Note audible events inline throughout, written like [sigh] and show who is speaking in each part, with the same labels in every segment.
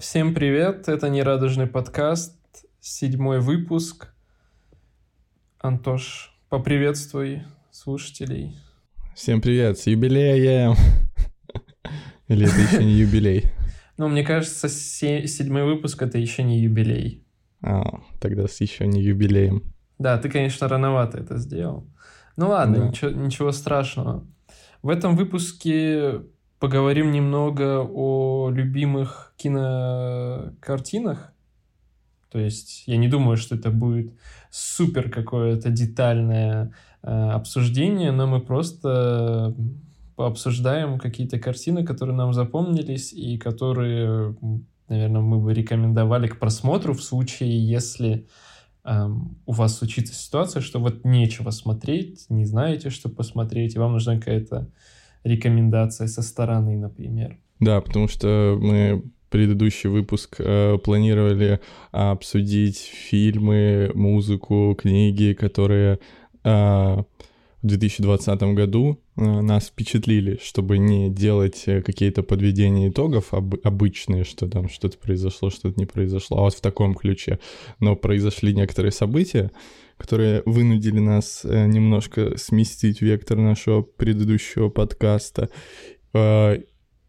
Speaker 1: Всем привет, это «Нерадужный подкаст», седьмой выпуск. Антош, поприветствуй слушателей.
Speaker 2: Всем привет, с юбилеем! [laughs] Или это еще не юбилей?
Speaker 1: Ну, мне кажется, седьмой выпуск — это еще не юбилей.
Speaker 2: А, тогда с еще не юбилеем.
Speaker 1: Да, ты, конечно, рановато это сделал. Ну ладно, да. ничего, ничего страшного. В этом выпуске поговорим немного о любимых кинокартинах. То есть я не думаю, что это будет супер какое-то детальное э, обсуждение, но мы просто пообсуждаем какие-то картины, которые нам запомнились и которые, наверное, мы бы рекомендовали к просмотру в случае, если эм, у вас случится ситуация, что вот нечего смотреть, не знаете, что посмотреть, и вам нужна какая-то рекомендация со стороны, например.
Speaker 2: Да, потому что мы предыдущий выпуск э, планировали обсудить фильмы, музыку, книги, которые э, в 2020 году э, нас впечатлили, чтобы не делать э, какие-то подведения итогов об, обычные, что там что-то произошло, что-то не произошло, а вот в таком ключе. Но произошли некоторые события, которые вынудили нас э, немножко сместить вектор нашего предыдущего подкаста. Э,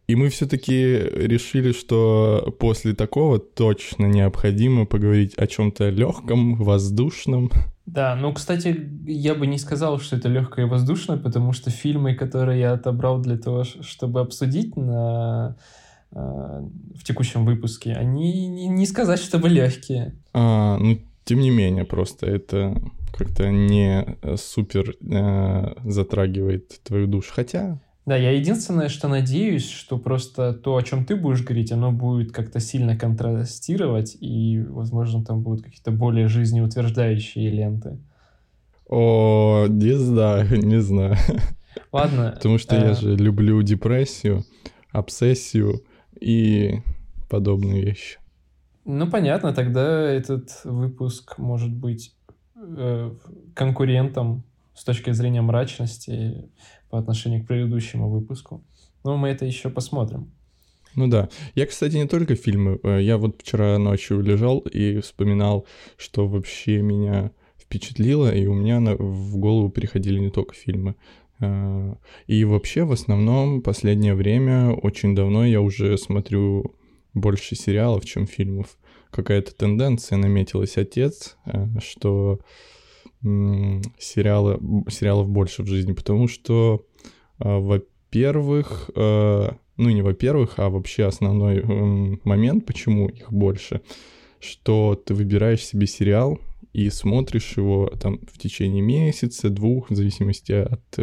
Speaker 2: и мы все-таки решили, что после такого точно необходимо поговорить о чем-то легком, воздушном.
Speaker 1: Да, ну, кстати, я бы не сказал, что это легкое и воздушное, потому что фильмы, которые я отобрал для того, чтобы обсудить на э, в текущем выпуске, они не сказать, чтобы легкие.
Speaker 2: А, ну, тем не менее, просто это как-то не э, супер э, затрагивает твою душу. Хотя...
Speaker 1: Да, я единственное, что надеюсь, что просто то, о чем ты будешь говорить, оно будет как-то сильно контрастировать, и, возможно, там будут какие-то более жизнеутверждающие ленты.
Speaker 2: О, не знаю, [laughs] не знаю.
Speaker 1: Ладно.
Speaker 2: Потому что я э, же люблю депрессию, обсессию и подобные вещи.
Speaker 1: Ну, понятно, тогда этот выпуск может быть э, конкурентом с точки зрения мрачности по отношению к предыдущему выпуску. Но мы это еще посмотрим.
Speaker 2: Ну да. Я, кстати, не только фильмы. Э, я вот вчера ночью лежал и вспоминал, что вообще меня впечатлило, и у меня в голову приходили не только фильмы. Э, и вообще, в основном, последнее время, очень давно я уже смотрю больше сериалов, чем фильмов. Какая-то тенденция наметилась отец, э, что сериалы, сериалов больше в жизни, потому что, э, во-первых, э, ну не во-первых, а вообще основной момент, почему их больше, что ты выбираешь себе сериал и смотришь его там в течение месяца, двух, в зависимости от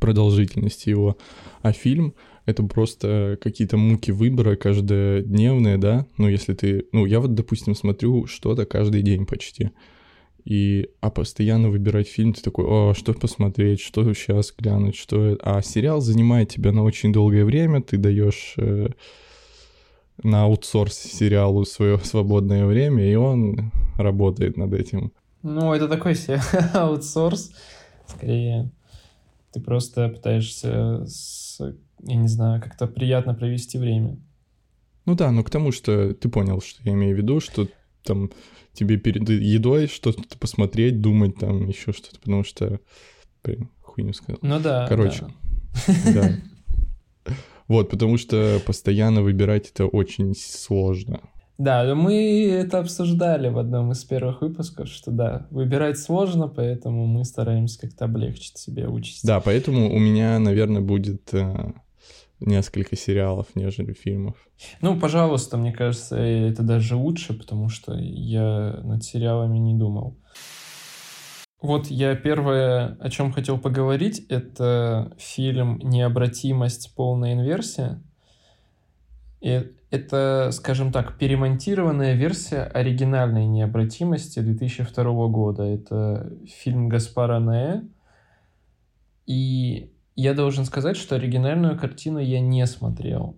Speaker 2: продолжительности его, а фильм это просто какие-то муки выбора каждодневные, да, ну, если ты, ну, я вот, допустим, смотрю что-то каждый день почти, и, а постоянно выбирать фильм, ты такой, о, что посмотреть, что сейчас глянуть, что А сериал занимает тебя на очень долгое время, ты даешь э, на аутсорс сериалу свое свободное время, и он работает над этим.
Speaker 1: Ну, это такой себе [laughs] аутсорс, скорее. Ты просто пытаешься с я не знаю, как-то приятно провести время.
Speaker 2: Ну да, но к тому, что ты понял, что я имею в виду, что там тебе перед едой что-то посмотреть, думать там еще что-то, потому что, блин, хуйню сказал.
Speaker 1: Ну да.
Speaker 2: Короче, да. [laughs] Вот, потому что постоянно выбирать это очень сложно.
Speaker 1: Да, мы это обсуждали в одном из первых выпусков, что да, выбирать сложно, поэтому мы стараемся как-то облегчить себе участь.
Speaker 2: Да, поэтому у меня, наверное, будет э, несколько сериалов, нежели фильмов.
Speaker 1: Ну, пожалуйста, мне кажется, это даже лучше, потому что я над сериалами не думал. Вот я первое, о чем хотел поговорить, это фильм «Необратимость. Полная инверсия». И это, скажем так, перемонтированная версия оригинальной «Необратимости» 2002 года. Это фильм Гаспара Ноэ. И я должен сказать, что оригинальную картину я не смотрел.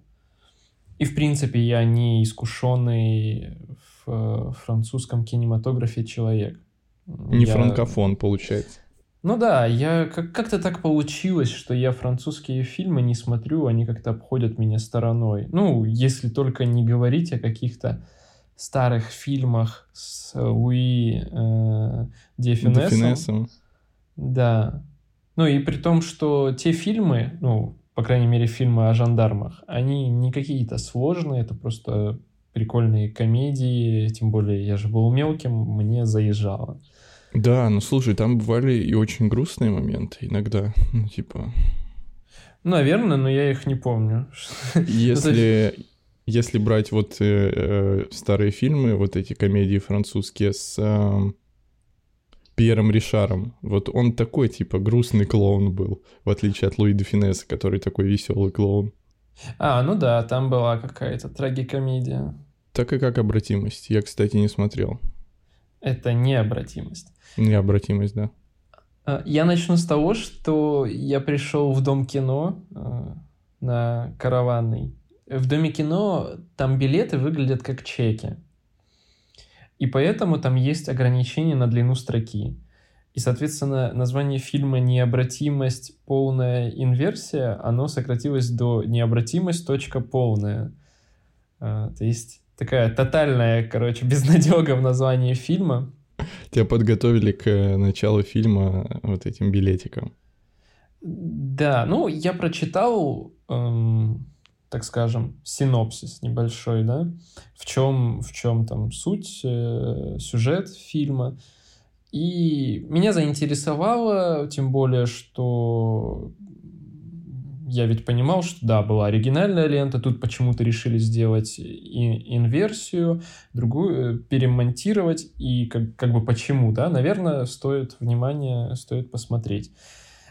Speaker 1: И, в принципе, я не искушенный в французском кинематографе человек.
Speaker 2: Не я... франкофон, получается.
Speaker 1: Ну да, я как- как-то так получилось, что я французские фильмы не смотрю, они как-то обходят меня стороной. Ну, если только не говорить о каких-то старых фильмах с Луи э, Де Финессом.
Speaker 2: Финессом.
Speaker 1: Да. Ну и при том, что те фильмы, ну, по крайней мере, фильмы о жандармах, они не какие-то сложные, это просто прикольные комедии, тем более я же был мелким, мне заезжало.
Speaker 2: Да, ну слушай, там бывали и очень грустные моменты иногда, [laughs] ну типа...
Speaker 1: Наверное, но я их не помню. [laughs]
Speaker 2: Если, если брать вот э, э, старые фильмы, вот эти комедии французские с э, Пьером Ришаром, вот он такой типа грустный клоун был, в отличие от Луи де Финесса, который такой веселый клоун.
Speaker 1: А, ну да, там была какая-то трагикомедия.
Speaker 2: Так и как обратимость. Я, кстати, не смотрел.
Speaker 1: Это необратимость.
Speaker 2: Необратимость, да.
Speaker 1: А, Я начну с того, что я пришел в Дом кино э, на караванный. В Доме кино там билеты выглядят как чеки. И поэтому там есть ограничение на длину строки. И, соответственно, название фильма «Необратимость. Полная инверсия», оно сократилось до «Необратимость. Точка полная». А, То есть такая тотальная, короче, [laughs] безнадега в названии фильма.
Speaker 2: Тебя подготовили к э, началу фильма вот этим билетиком.
Speaker 1: Да, ну, я прочитал, эм, так скажем, синопсис небольшой, да, в чем, в чем там суть, э, сюжет фильма. И меня заинтересовало, тем более, что я ведь понимал, что да, была оригинальная лента, тут почему-то решили сделать и- инверсию, другую э, перемонтировать, и как, как бы почему, да, наверное, стоит внимание, стоит посмотреть.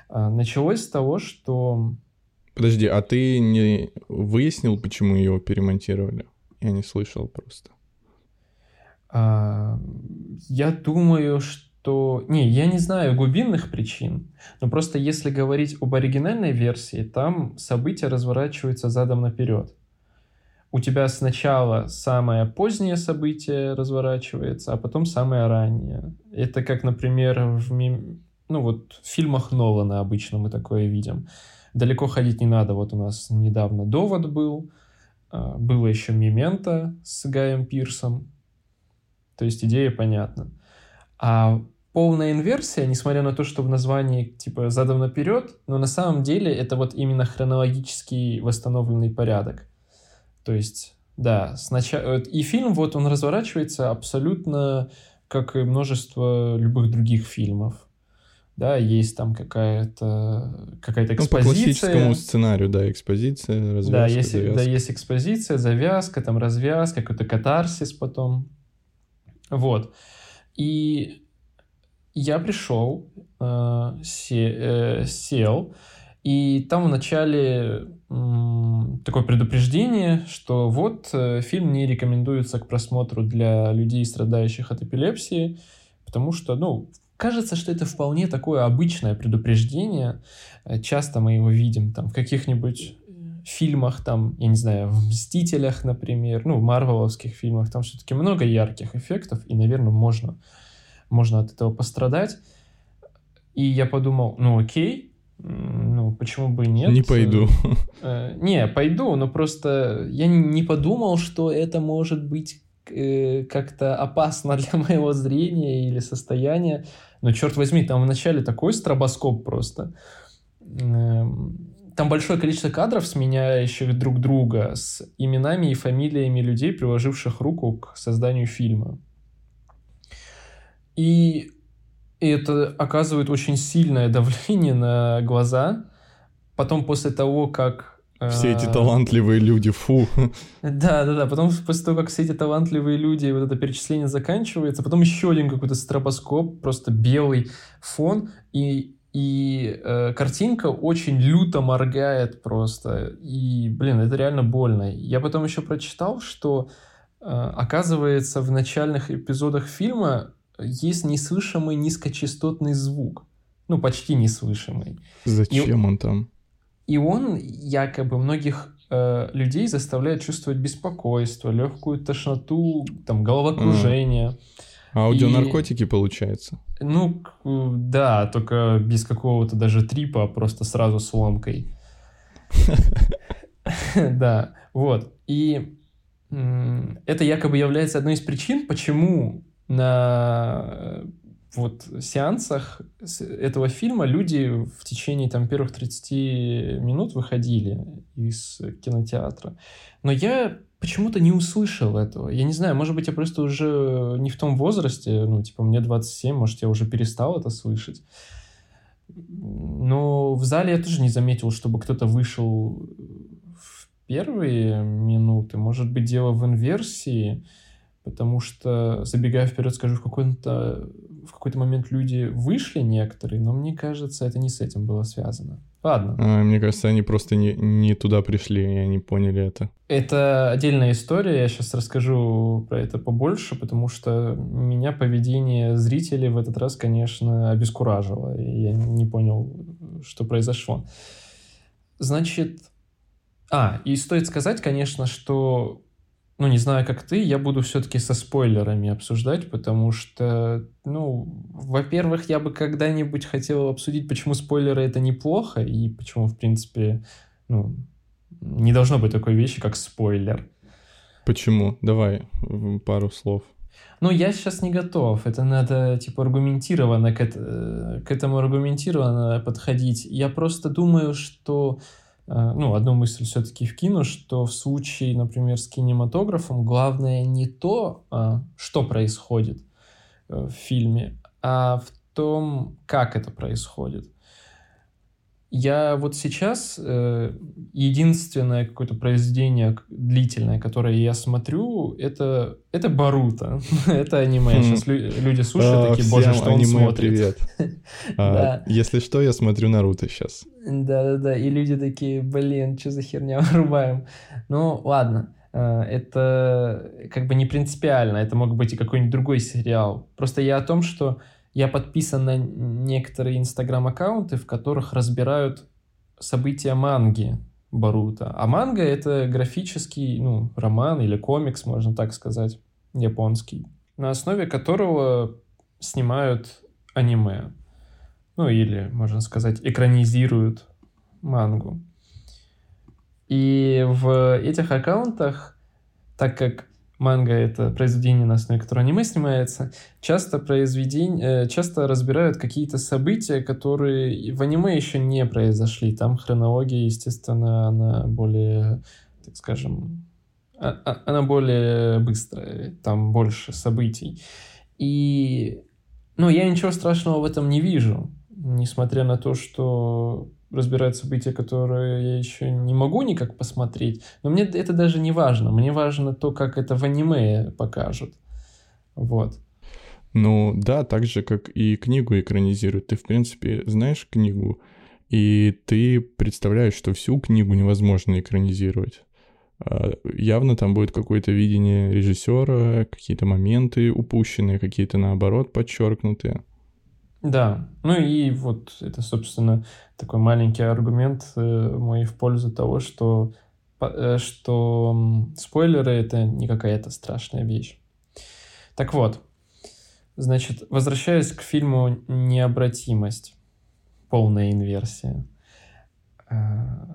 Speaker 1: А, Началось с того, что
Speaker 2: Подожди, а ты не выяснил, почему ее перемонтировали? Я не слышал просто.
Speaker 1: а, я думаю, что... Не, я не знаю глубинных причин, но просто если говорить об оригинальной версии, там события разворачиваются задом наперед. У тебя сначала самое позднее событие разворачивается, а потом самое раннее. Это как, например, в, ми- ну, вот, в фильмах Нолана обычно мы такое видим. Далеко ходить не надо. Вот у нас недавно «Довод» был, а, было еще «Мементо» с Гаем Пирсом. То есть идея понятна. А полная инверсия, несмотря на то, что в названии типа задом наперед, но на самом деле это вот именно хронологический восстановленный порядок. То есть, да, сначала... И фильм, вот он разворачивается абсолютно как и множество любых других фильмов. Да, есть там какая-то какая-то
Speaker 2: Ну, по
Speaker 1: экспозиция.
Speaker 2: классическому сценарию, да, экспозиция, развязка,
Speaker 1: Да, есть, да,
Speaker 2: завязка.
Speaker 1: есть экспозиция, завязка, там развязка, какой-то катарсис потом. Вот. И я пришел, э, се- э, сел, и там вначале м, такое предупреждение, что вот э, фильм не рекомендуется к просмотру для людей, страдающих от эпилепсии, потому что, ну, кажется, что это вполне такое обычное предупреждение. Э, Часто мы его видим там в каких-нибудь фильмах, там, я не знаю, в «Мстителях», например, ну, в марвеловских фильмах, там все-таки много ярких эффектов, и, наверное, можно, можно от этого пострадать. И я подумал, ну, окей, ну, почему бы и нет?
Speaker 2: Не пойду.
Speaker 1: Э, Не, пойду, но просто я не подумал, что это может быть э, как-то опасно [laughs] для моего зрения или состояния. Но черт возьми, там вначале такой стробоскоп просто. Эм, Там большое количество кадров, сменяющих друг друга, с именами и фамилиями людей, приложивших руку к созданию фильма. И это оказывает очень сильное давление на глаза. Потом после того, как...
Speaker 2: Все эти
Speaker 1: э,
Speaker 2: талантливые люди, фу.
Speaker 1: да, да, да. Потом после того, как все эти талантливые люди, вот это перечисление заканчивается, потом еще один какой-то стробоскоп, просто белый фон, и, и э, картинка очень люто моргает просто. И, блин, это реально больно. Я потом еще прочитал, что э, оказывается в начальных эпизодах фильма есть неслышимый низкочастотный звук. Ну, почти неслышимый.
Speaker 2: Зачем он там?
Speaker 1: И он якобы многих э, людей заставляет чувствовать беспокойство, легкую тошноту, там, головокружение.
Speaker 2: Аудионаркотики, и... получается?
Speaker 1: Ну, да, только без какого-то даже трипа, а просто сразу с ломкой. [laughs] Да, вот. И это якобы является одной из причин, почему на вот сеансах этого фильма люди в течение там первых 30 минут выходили из кинотеатра. Но я почему-то не услышал этого. Я не знаю, может быть, я просто уже не в том возрасте, ну, типа, мне 27, может, я уже перестал это слышать. Но в зале я тоже не заметил, чтобы кто-то вышел в первые минуты. Может быть, дело в инверсии, потому что, забегая вперед, скажу, в какой-то в какой-то момент люди вышли некоторые, но мне кажется, это не с этим было связано. Ладно.
Speaker 2: А, мне кажется, они просто не, не туда пришли, и они поняли это.
Speaker 1: Это отдельная история, я сейчас расскажу про это побольше, потому что меня поведение зрителей в этот раз, конечно, обескуражило, и я не понял, что произошло. Значит, а, и стоит сказать, конечно, что ну, не знаю, как ты, я буду все-таки со спойлерами обсуждать, потому что, ну, во-первых, я бы когда-нибудь хотел обсудить, почему спойлеры это неплохо, и почему, в принципе, ну, не должно быть такой вещи, как спойлер.
Speaker 2: Почему? Давай пару слов.
Speaker 1: Ну, я сейчас не готов. Это надо, типа, аргументированно к, это, к этому аргументированно подходить. Я просто думаю, что Э, ну, одну мысль все-таки вкину, что в случае, например, с кинематографом главное не то, а, что происходит э, в фильме, а в том, как это происходит. Я вот сейчас э, единственное какое-то произведение длительное, которое я смотрю, это, это Баруто. [laughs] это аниме. Сейчас хм. люди слушают такие, боже, что он смотрит. привет. [laughs]
Speaker 2: А, если что, я смотрю Наруто сейчас.
Speaker 1: Да-да-да, и люди такие, блин, что за херня, вырубаем. Ну, ладно. Э, это как бы не принципиально, это мог быть и какой-нибудь другой сериал. Просто я о том, что я подписан на некоторые инстаграм-аккаунты, в которых разбирают события манги Барута. А манга — это графический ну, роман или комикс, можно так сказать, японский, на основе которого снимают аниме. Ну или, можно сказать, экранизируют мангу. И в этих аккаунтах, так как манга — это произведение, на основе которого аниме снимается, часто, произведение, э, часто разбирают какие-то события, которые в аниме еще не произошли. Там хронология, естественно, она более, так скажем, а, а, она более быстрая, там больше событий. И, ну, я ничего страшного в этом не вижу, несмотря на то, что разбирать события, которые я еще не могу никак посмотреть. Но мне это даже не важно. Мне важно то, как это в аниме покажут. Вот.
Speaker 2: Ну да, так же, как и книгу экранизируют. Ты, в принципе, знаешь книгу, и ты представляешь, что всю книгу невозможно экранизировать. А, явно там будет какое-то видение режиссера, какие-то моменты упущенные, какие-то наоборот подчеркнутые.
Speaker 1: Да, ну и вот это, собственно, такой маленький аргумент э, мой в пользу того, что, э, что спойлеры — это не какая-то страшная вещь. Так вот, значит, возвращаясь к фильму «Необратимость», полная инверсия. А,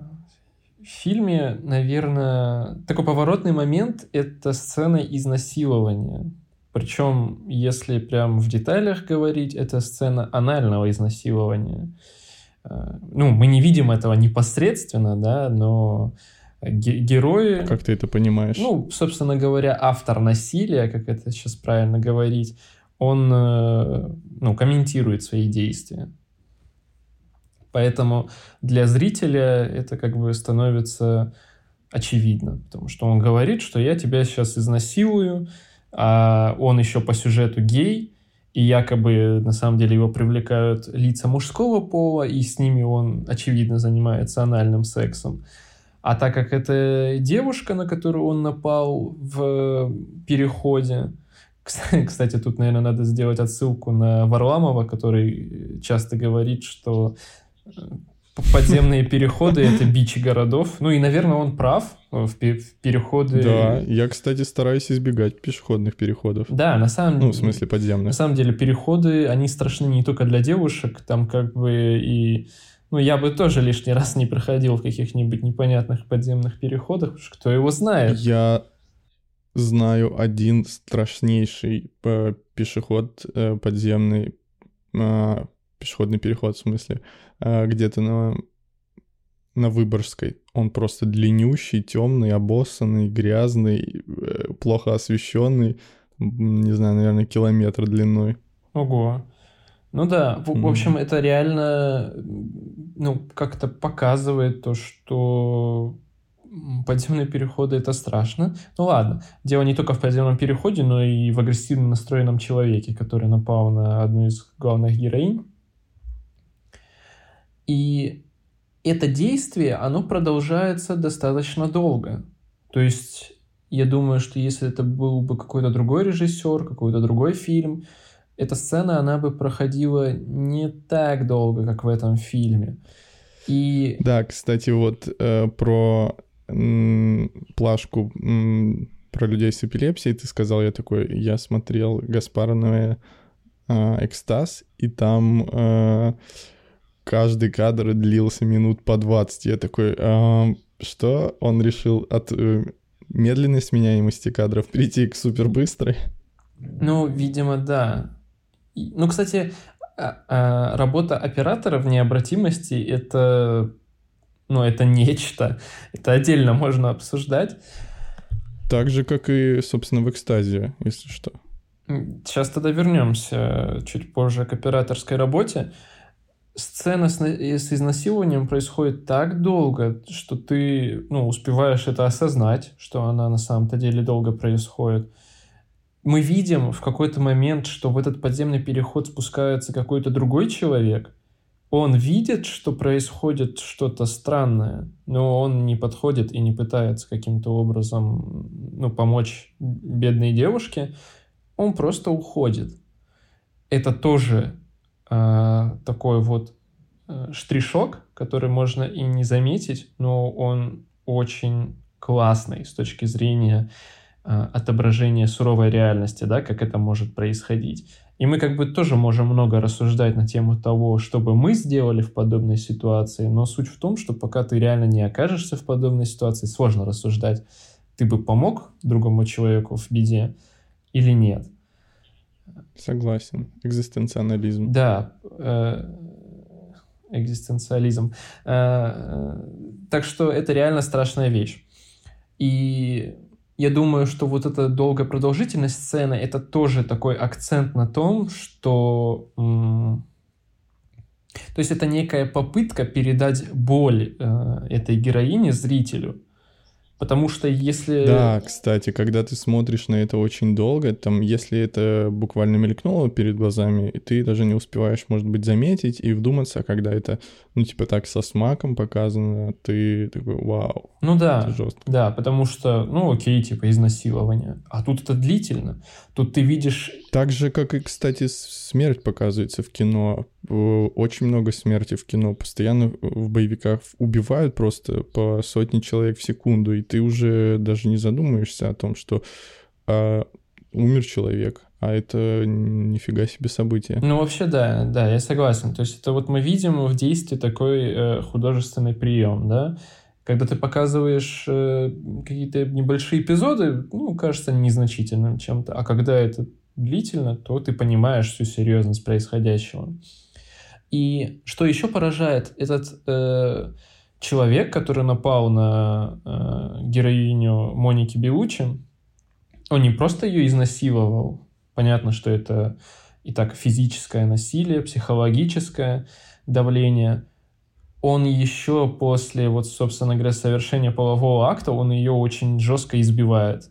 Speaker 1: в фильме, наверное, такой поворотный момент — это сцена изнасилования — причем, если прям в деталях говорить, это сцена анального изнасилования. Э, ну, мы не видим этого непосредственно, да, но герои...
Speaker 2: Как ты это понимаешь?
Speaker 1: Ну, собственно говоря, автор насилия, как это сейчас правильно говорить, он, э, ну, комментирует свои действия. Поэтому для зрителя это как бы становится очевидно, потому что он говорит, что я тебя сейчас изнасилую, а он еще по сюжету гей, и якобы на самом деле его привлекают лица мужского пола, и с ними он, очевидно, занимается анальным сексом. А так как это девушка, на которую он напал в переходе, кстати, тут, наверное, надо сделать отсылку на Варламова, который часто говорит, что подземные переходы — это бичи городов. Ну и, наверное, он прав в, переходы...
Speaker 2: Да, я, кстати, стараюсь избегать пешеходных переходов.
Speaker 1: Да, на самом
Speaker 2: деле... Ну, в смысле подземных.
Speaker 1: На самом деле переходы, они страшны не только для девушек, там как бы и... Ну, я бы тоже лишний раз не проходил в каких-нибудь непонятных подземных переходах, потому что кто его знает.
Speaker 2: Я знаю один страшнейший э, пешеход э, подземный, а, пешеходный переход, в смысле, где-то на, на Выборгской. Он просто длиннющий, темный, обоссанный, грязный, э, плохо освещенный, не знаю, наверное, километр длиной.
Speaker 1: Ого. Ну да, в, mm. в общем, это реально, ну, как-то показывает то, что подземные переходы это страшно. Ну ладно, дело не только в подземном переходе, но и в агрессивно настроенном человеке, который напал на одну из главных героинь. И это действие, оно продолжается достаточно долго. То есть я думаю, что если это был бы какой-то другой режиссер, какой-то другой фильм, эта сцена, она бы проходила не так долго, как в этом фильме. И...
Speaker 2: Да, кстати, вот э, про плашку про людей с эпилепсией, ты сказал, я такой, я смотрел Гаспарновое э, «Экстаз», и там э, каждый кадр длился минут по 20. Я такой, э, что? Он решил от э, медленной сменяемости кадров перейти к супербыстрой?
Speaker 1: Ну, видимо, да. Ну, кстати, а, а, работа оператора в необратимости — это ну, это нечто. Это отдельно можно обсуждать.
Speaker 2: Так же, как и, собственно, в экстазе, если что.
Speaker 1: Сейчас тогда вернемся чуть позже к операторской работе. Сцена с, с изнасилованием происходит так долго, что ты ну, успеваешь это осознать, что она на самом-то деле долго происходит. Мы видим в какой-то момент, что в этот подземный переход спускается какой-то другой человек – он видит, что происходит что-то странное, но он не подходит и не пытается каким-то образом ну, помочь бедной девушке, он просто уходит. Это тоже э, такой вот э, штришок, который можно и не заметить, но он очень классный с точки зрения э, отображения суровой реальности, да, как это может происходить. И мы как бы тоже можем много рассуждать на тему того, что бы мы сделали в подобной ситуации, но суть в том, что пока ты реально не окажешься в подобной ситуации, сложно рассуждать, ты бы помог другому человеку в беде или нет.
Speaker 2: Согласен. Экзистенциализм.
Speaker 1: Да, э, экзистенциализм. Э, так что это реально страшная вещь. И я думаю, что вот эта долгая продолжительность сцены это тоже такой акцент на том, что то есть это некая попытка передать боль э, этой героине зрителю. Потому что если...
Speaker 2: Да, кстати, когда ты смотришь на это очень долго, там, если это буквально мелькнуло перед глазами, и ты даже не успеваешь, может быть, заметить и вдуматься, а когда это, ну, типа так, со смаком показано, ты такой, вау.
Speaker 1: Ну да, жестко. да, потому что, ну, окей, типа, изнасилование. А тут это длительно. Тут ты видишь...
Speaker 2: Так же, как и, кстати, смерть показывается в кино. Очень много смерти в кино. Постоянно в боевиках убивают просто по сотни человек в секунду, и ты уже даже не задумаешься о том, что а, умер человек, а это нифига себе событие.
Speaker 1: Ну, вообще, да, да, я согласен. То есть это вот мы видим в действии такой э, художественный прием, да, когда ты показываешь э, какие-то небольшие эпизоды, ну, кажется незначительным чем-то, а когда это длительно, то ты понимаешь всю серьезность происходящего. И что еще поражает, этот э, человек, который напал на э, героиню Моники Белучи, он не просто ее изнасиловал, понятно, что это и так физическое насилие, психологическое давление, он еще после, вот, собственно говоря, совершения полового акта, он ее очень жестко избивает.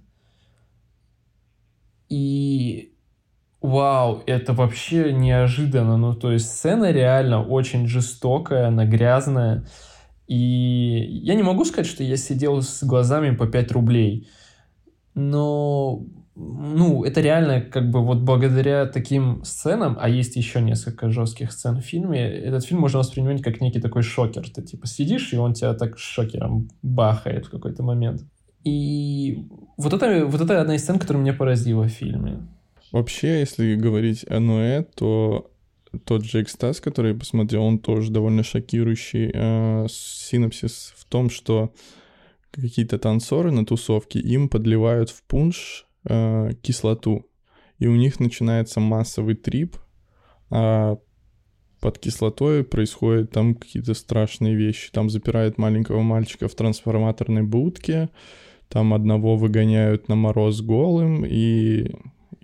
Speaker 1: И вау, это вообще неожиданно. Ну, то есть сцена реально очень жестокая, она грязная. И я не могу сказать, что я сидел с глазами по 5 рублей. но ну, это реально как бы вот благодаря таким сценам, а есть еще несколько жестких сцен в фильме, этот фильм можно воспринимать как некий такой шокер. Ты типа сидишь, и он тебя так шокером бахает в какой-то момент. И вот это, вот это одна из сцен, которая меня поразила в фильме.
Speaker 2: Вообще, если говорить о Ноэ, то тот же экстаз, который я посмотрел, он тоже довольно шокирующий. Э, синопсис в том, что какие-то танцоры на тусовке им подливают в пунш э, кислоту, и у них начинается массовый трип, а под кислотой происходят там какие-то страшные вещи. Там запирают маленького мальчика в трансформаторной будке, там одного выгоняют на мороз голым, и,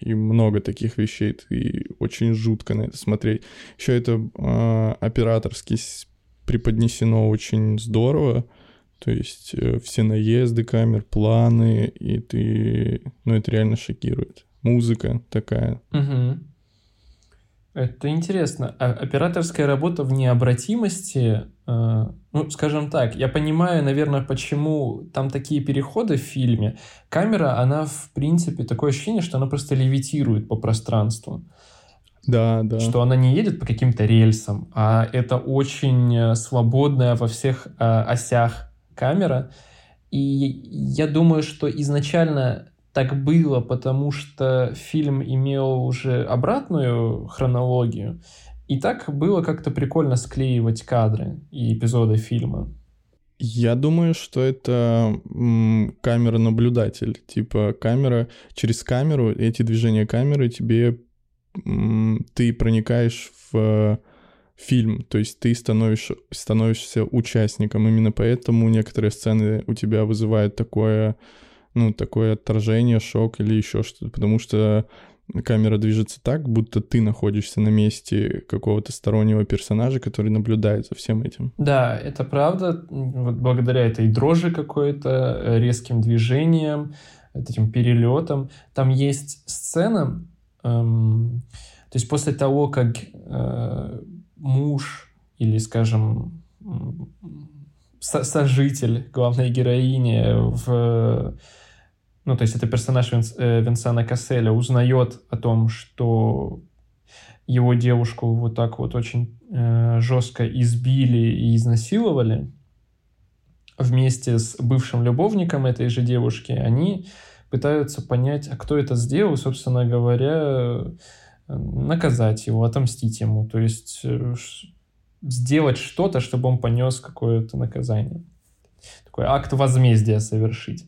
Speaker 2: и много таких вещей. И очень жутко на это смотреть. Еще это э, операторски преподнесено очень здорово. То есть э, все наезды камер, планы, и ты... Ну, это реально шокирует. Музыка такая.
Speaker 1: Угу. Это интересно. А операторская работа в необратимости, ну, скажем так, я понимаю, наверное, почему там такие переходы в фильме. Камера, она, в принципе, такое ощущение, что она просто левитирует по пространству.
Speaker 2: Да, да.
Speaker 1: Что она не едет по каким-то рельсам, а это очень э, свободная во всех э, осях камера. И я думаю, что изначально так было, потому что фильм имел уже обратную хронологию, и так было как-то прикольно склеивать кадры и эпизоды фильма.
Speaker 2: Я думаю, что это камера-наблюдатель. Типа камера, через камеру, эти движения камеры тебе... Ты проникаешь в фильм, то есть ты становишь, становишься участником. Именно поэтому некоторые сцены у тебя вызывают такое, ну, такое отторжение, шок или еще что-то, потому что камера движется так, будто ты находишься на месте какого-то стороннего персонажа, который наблюдает за всем этим.
Speaker 1: Да, это правда. Вот благодаря этой дрожи какой-то, э, резким движениям, этим перелетам. Там есть сцена, эм, то есть после того, как э, муж или, скажем, сожитель главной героини в... Ну, то есть это персонаж Винс, э, Винсана Касселя узнает о том, что его девушку вот так вот очень э, жестко избили и изнасиловали вместе с бывшим любовником этой же девушки, они пытаются понять, а кто это сделал, собственно говоря, наказать его, отомстить ему, то есть э, сделать что-то, чтобы он понес какое-то наказание. Такой акт возмездия совершить.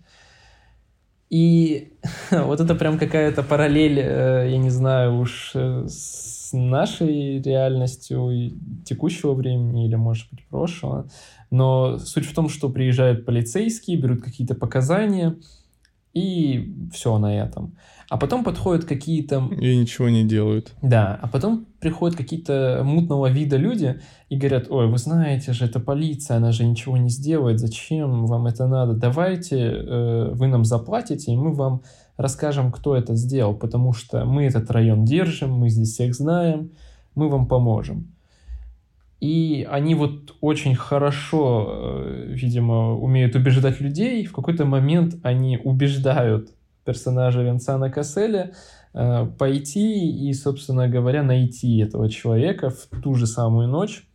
Speaker 1: И [laughs] вот это прям какая-то параллель, э, я не знаю уж, э, с нашей реальностью текущего времени или, может быть, прошлого. Но суть в том, что приезжают полицейские, берут какие-то показания, и все на этом. А потом подходят какие-то...
Speaker 2: И ничего не делают.
Speaker 1: Да, а потом приходят какие-то мутного вида люди и говорят, ой, вы знаете же, это полиция, она же ничего не сделает, зачем вам это надо? Давайте э, вы нам заплатите, и мы вам расскажем, кто это сделал, потому что мы этот район держим, мы здесь всех знаем, мы вам поможем. И они вот очень хорошо, э, видимо, умеют убеждать людей. В какой-то момент они убеждают персонажа Винсана Касселя э, пойти и, собственно говоря, найти этого человека в ту же самую ночь.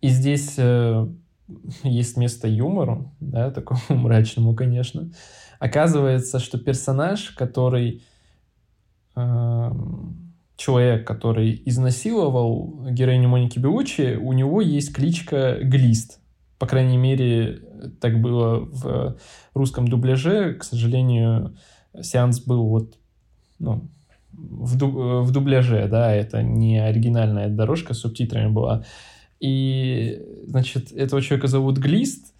Speaker 1: И здесь э, есть место юмору, да, такому [laughs] мрачному, конечно. Оказывается, что персонаж, который э, человек, который изнасиловал героиню Моники Белучи, у него есть кличка Глист. По крайней мере, так было в русском дубляже. К сожалению, сеанс был вот ну, в, дуб, в дубляже, да, это не оригинальная дорожка с субтитрами была. И, значит, этого человека зовут Глист,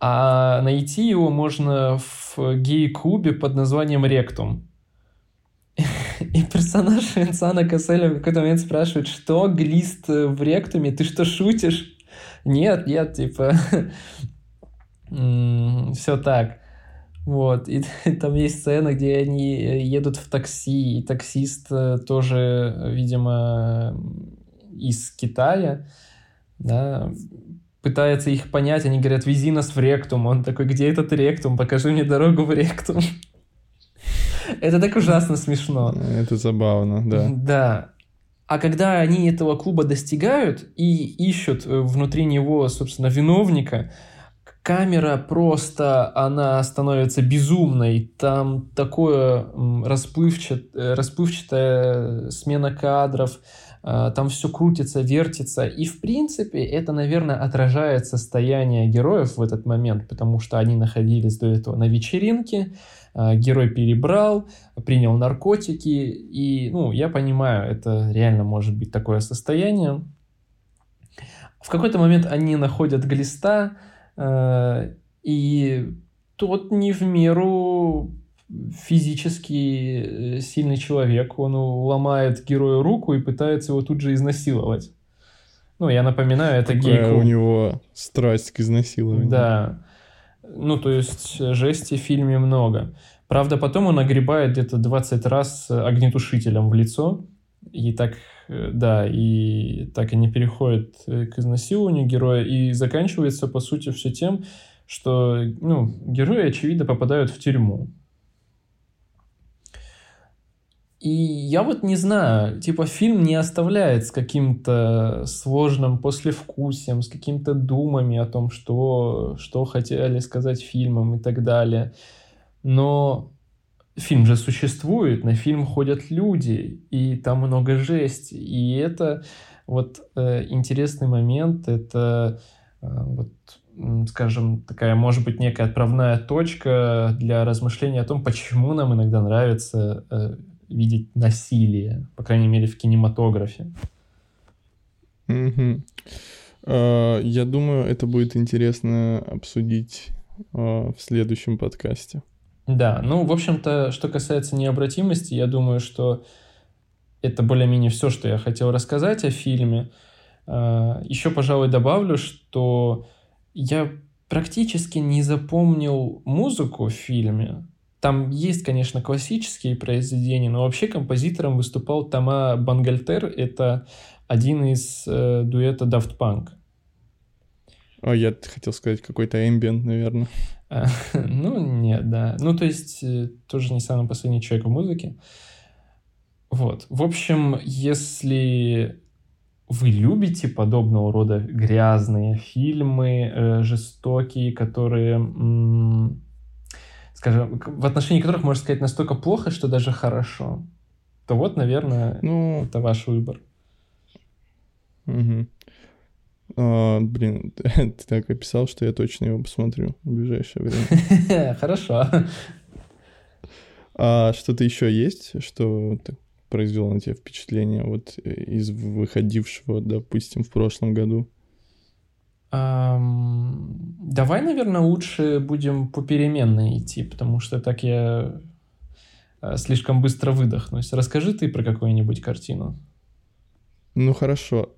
Speaker 1: а найти его можно в гей-клубе под названием Ректум. [laughs] И персонаж Винсана Касселя в какой-то момент спрашивает, что глист в ректуме, ты что, шутишь? Нет, нет, типа, [laughs] все так. Вот, и, [laughs] там есть сцена, где они едут в такси, и таксист э, тоже, видимо, из Китая, да, пытается их понять, они говорят, вези нас в ректум. Он такой, где этот ректум? Покажи мне дорогу в ректум. [laughs] Это так ужасно смешно.
Speaker 2: Это забавно, да.
Speaker 1: Да. А когда они этого клуба достигают и ищут э, внутри него, собственно, виновника, камера просто, она становится безумной. Там такое расплывчат, э, расплывчатая смена кадров, э, там все крутится, вертится. И, в принципе, это, наверное, отражает состояние героев в этот момент, потому что они находились до этого на вечеринке, а, герой перебрал, принял наркотики, и, ну, я понимаю, это реально может быть такое состояние. В какой-то момент они находят глиста, и тот не в меру физически э, сильный человек, он ломает герою руку и пытается его тут же изнасиловать. Ну, я напоминаю, это гей
Speaker 2: у него страсть к изнасилованию.
Speaker 1: Да. Ну, то есть жести в фильме много. Правда, потом он огребает где-то 20 раз огнетушителем в лицо. И так, э, да, и так и не переходит э, к изнасилованию героя. И заканчивается, по сути, все тем, что ну, герои, очевидно, попадают в тюрьму. И я вот не знаю, типа фильм не оставляет с каким-то сложным послевкусием, с какими-то думами о том, что, что хотели сказать фильмом и так далее. Но фильм же существует, на фильм ходят люди, и там много жести. И это вот э, интересный момент, это э, вот скажем, такая, может быть, некая отправная точка для размышления о том, почему нам иногда нравится э, видеть насилие, по крайней мере, в кинематографе.
Speaker 2: Mm-hmm. Uh, я думаю, это будет интересно обсудить uh, в следующем подкасте.
Speaker 1: Да, ну, в общем-то, что касается необратимости, я думаю, что это более-менее все, что я хотел рассказать о фильме. Uh, Еще, пожалуй, добавлю, что я практически не запомнил музыку в фильме. Там есть, конечно, классические произведения, но вообще композитором выступал Тома Бангальтер. Это один из э, дуэта Daft Punk.
Speaker 2: О, я хотел сказать какой-то ambient, наверное.
Speaker 1: А, [laughs] ну, нет, да. Ну, то есть, э, тоже не самый последний человек в музыке. Вот. В общем, если вы любите подобного рода грязные фильмы, э, жестокие, которые... М- скажем, в отношении которых можно сказать настолько плохо, что даже хорошо, то вот, наверное, ну, это ваш выбор.
Speaker 2: Угу. А, блин, [laughs] ты так описал, что я точно его посмотрю в ближайшее время. [laughs]
Speaker 1: Хорошо.
Speaker 2: А что-то еще есть, что произвело на тебя впечатление вот из выходившего, допустим, в прошлом году?
Speaker 1: Эм, давай, наверное, лучше будем попеременно идти, потому что так я э, слишком быстро выдохнусь. Расскажи ты про какую-нибудь картину.
Speaker 2: Ну хорошо.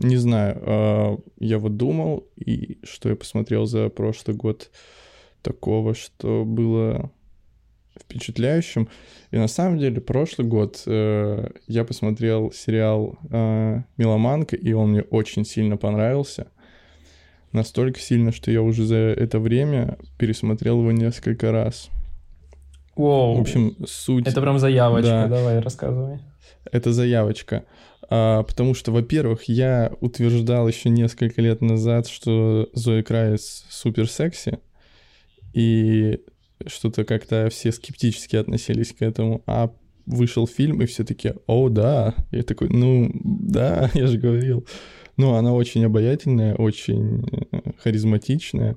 Speaker 2: Не знаю. Э, я вот думал, и что я посмотрел за прошлый год такого, что было впечатляющим. И на самом деле прошлый год э, я посмотрел сериал э, «Меломанка», и он мне очень сильно понравился. Настолько сильно, что я уже за это время пересмотрел его несколько раз.
Speaker 1: Воу.
Speaker 2: В общем, суть...
Speaker 1: Это прям заявочка, да. давай, рассказывай.
Speaker 2: Это заявочка. А, потому что, во-первых, я утверждал еще несколько лет назад, что Зои Крайс супер секси. И что-то как-то все скептически относились к этому, а вышел фильм, и все таки о, да. Я такой, ну, да, [laughs] я же говорил. Ну, она очень обаятельная, очень э, харизматичная.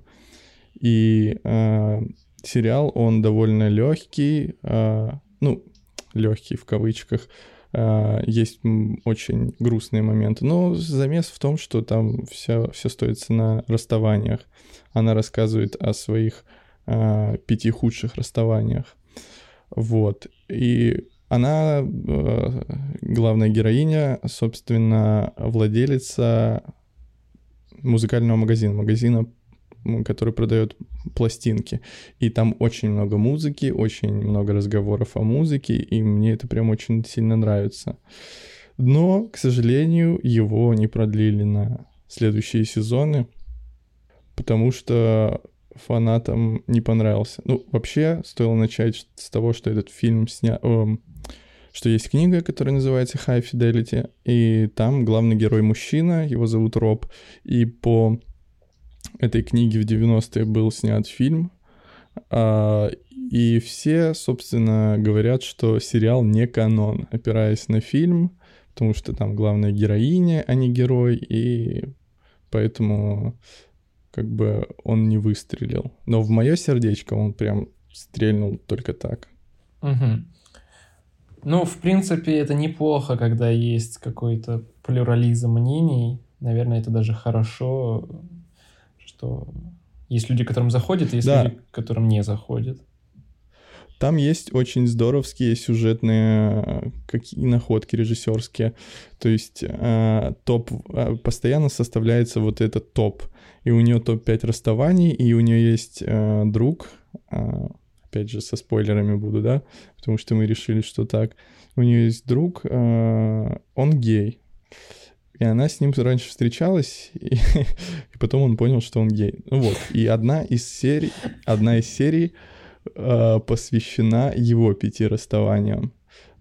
Speaker 2: И э, сериал, он довольно легкий, э, ну, легкий в кавычках. Э, есть очень грустные моменты. Но замес в том, что там все, все стоится на расставаниях. Она рассказывает о своих э, пяти худших расставаниях. Вот. И она, э, главная героиня, собственно, владелица музыкального магазина, магазина, который продает пластинки. И там очень много музыки, очень много разговоров о музыке, и мне это прям очень сильно нравится. Но, к сожалению, его не продлили на следующие сезоны, потому что фанатам не понравился. Ну, вообще, стоило начать с того, что этот фильм снял... Э, что есть книга, которая называется High Fidelity, и там главный герой мужчина, его зовут Роб, и по этой книге в 90-е был снят фильм, э, и все, собственно, говорят, что сериал не канон, опираясь на фильм, потому что там главная героиня, а не герой, и поэтому как бы он не выстрелил. Но в мое сердечко он прям стрельнул только так.
Speaker 1: Угу. Ну, в принципе, это неплохо, когда есть какой-то плюрализм мнений. Наверное, это даже хорошо, что есть люди, которым заходит, есть да. люди, которым не заходит.
Speaker 2: Там есть очень здоровские сюжетные какие находки режиссерские. То есть э, топ э, постоянно составляется вот этот топ. И у нее топ-5 расставаний, и у нее есть э, друг, э, опять же, со спойлерами буду, да, потому что мы решили, что так. У нее есть друг, э, он гей. И она с ним раньше встречалась, и, [laughs] и потом он понял, что он гей. Ну вот. И одна из серий, одна из серий э, посвящена его пяти расставаниям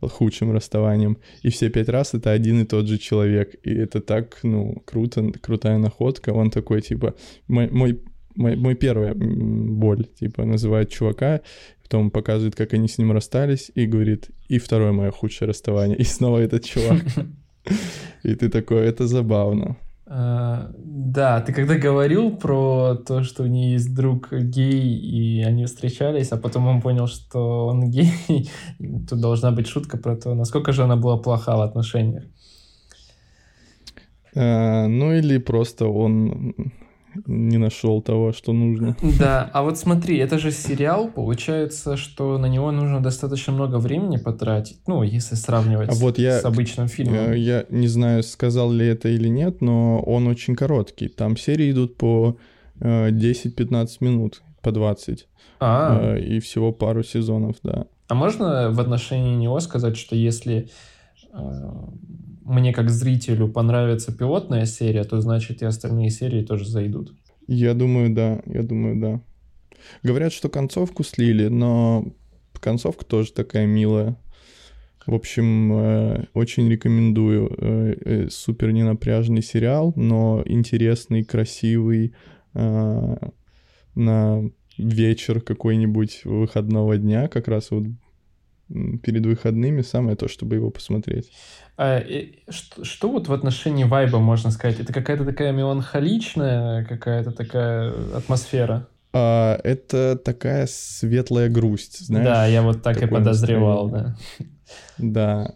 Speaker 2: худшим расставанием. И все пять раз это один и тот же человек. И это так, ну, круто, крутая находка. Он такой, типа, мой, мой, мой, мой первая боль, типа, называет чувака, потом показывает, как они с ним расстались, и говорит, и второе мое худшее расставание. И снова этот чувак. [laughs] [laughs] И ты такой, это забавно.
Speaker 1: А, да, ты когда говорил про то, что у нее есть друг гей, и они встречались, а потом он понял, что он [laughs] гей, тут должна быть шутка про то, насколько же она была плоха в отношениях.
Speaker 2: А, ну или просто он не нашел того, что нужно.
Speaker 1: Да, а вот смотри, это же сериал, получается, что на него нужно достаточно много времени потратить, ну, если сравнивать а вот я, с обычным фильмом.
Speaker 2: Я, я не знаю, сказал ли это или нет, но он очень короткий. Там серии идут по э, 10-15 минут, по 20. А. Э, и всего пару сезонов, да.
Speaker 1: А можно в отношении него сказать, что если э, мне как зрителю понравится пилотная серия, то значит и остальные серии тоже зайдут.
Speaker 2: Я думаю, да, я думаю, да. Говорят, что концовку слили, но концовка тоже такая милая. В общем, э, очень рекомендую. Э, э, супер ненапряжный сериал, но интересный, красивый. Э, на вечер какой-нибудь выходного дня, как раз вот перед выходными самое то, чтобы его посмотреть.
Speaker 1: А, что, что вот в отношении вайба можно сказать? Это какая-то такая меланхоличная какая-то такая атмосфера?
Speaker 2: А, это такая светлая грусть, знаешь?
Speaker 1: Да, я вот так и подозревал, да. [laughs]
Speaker 2: Да.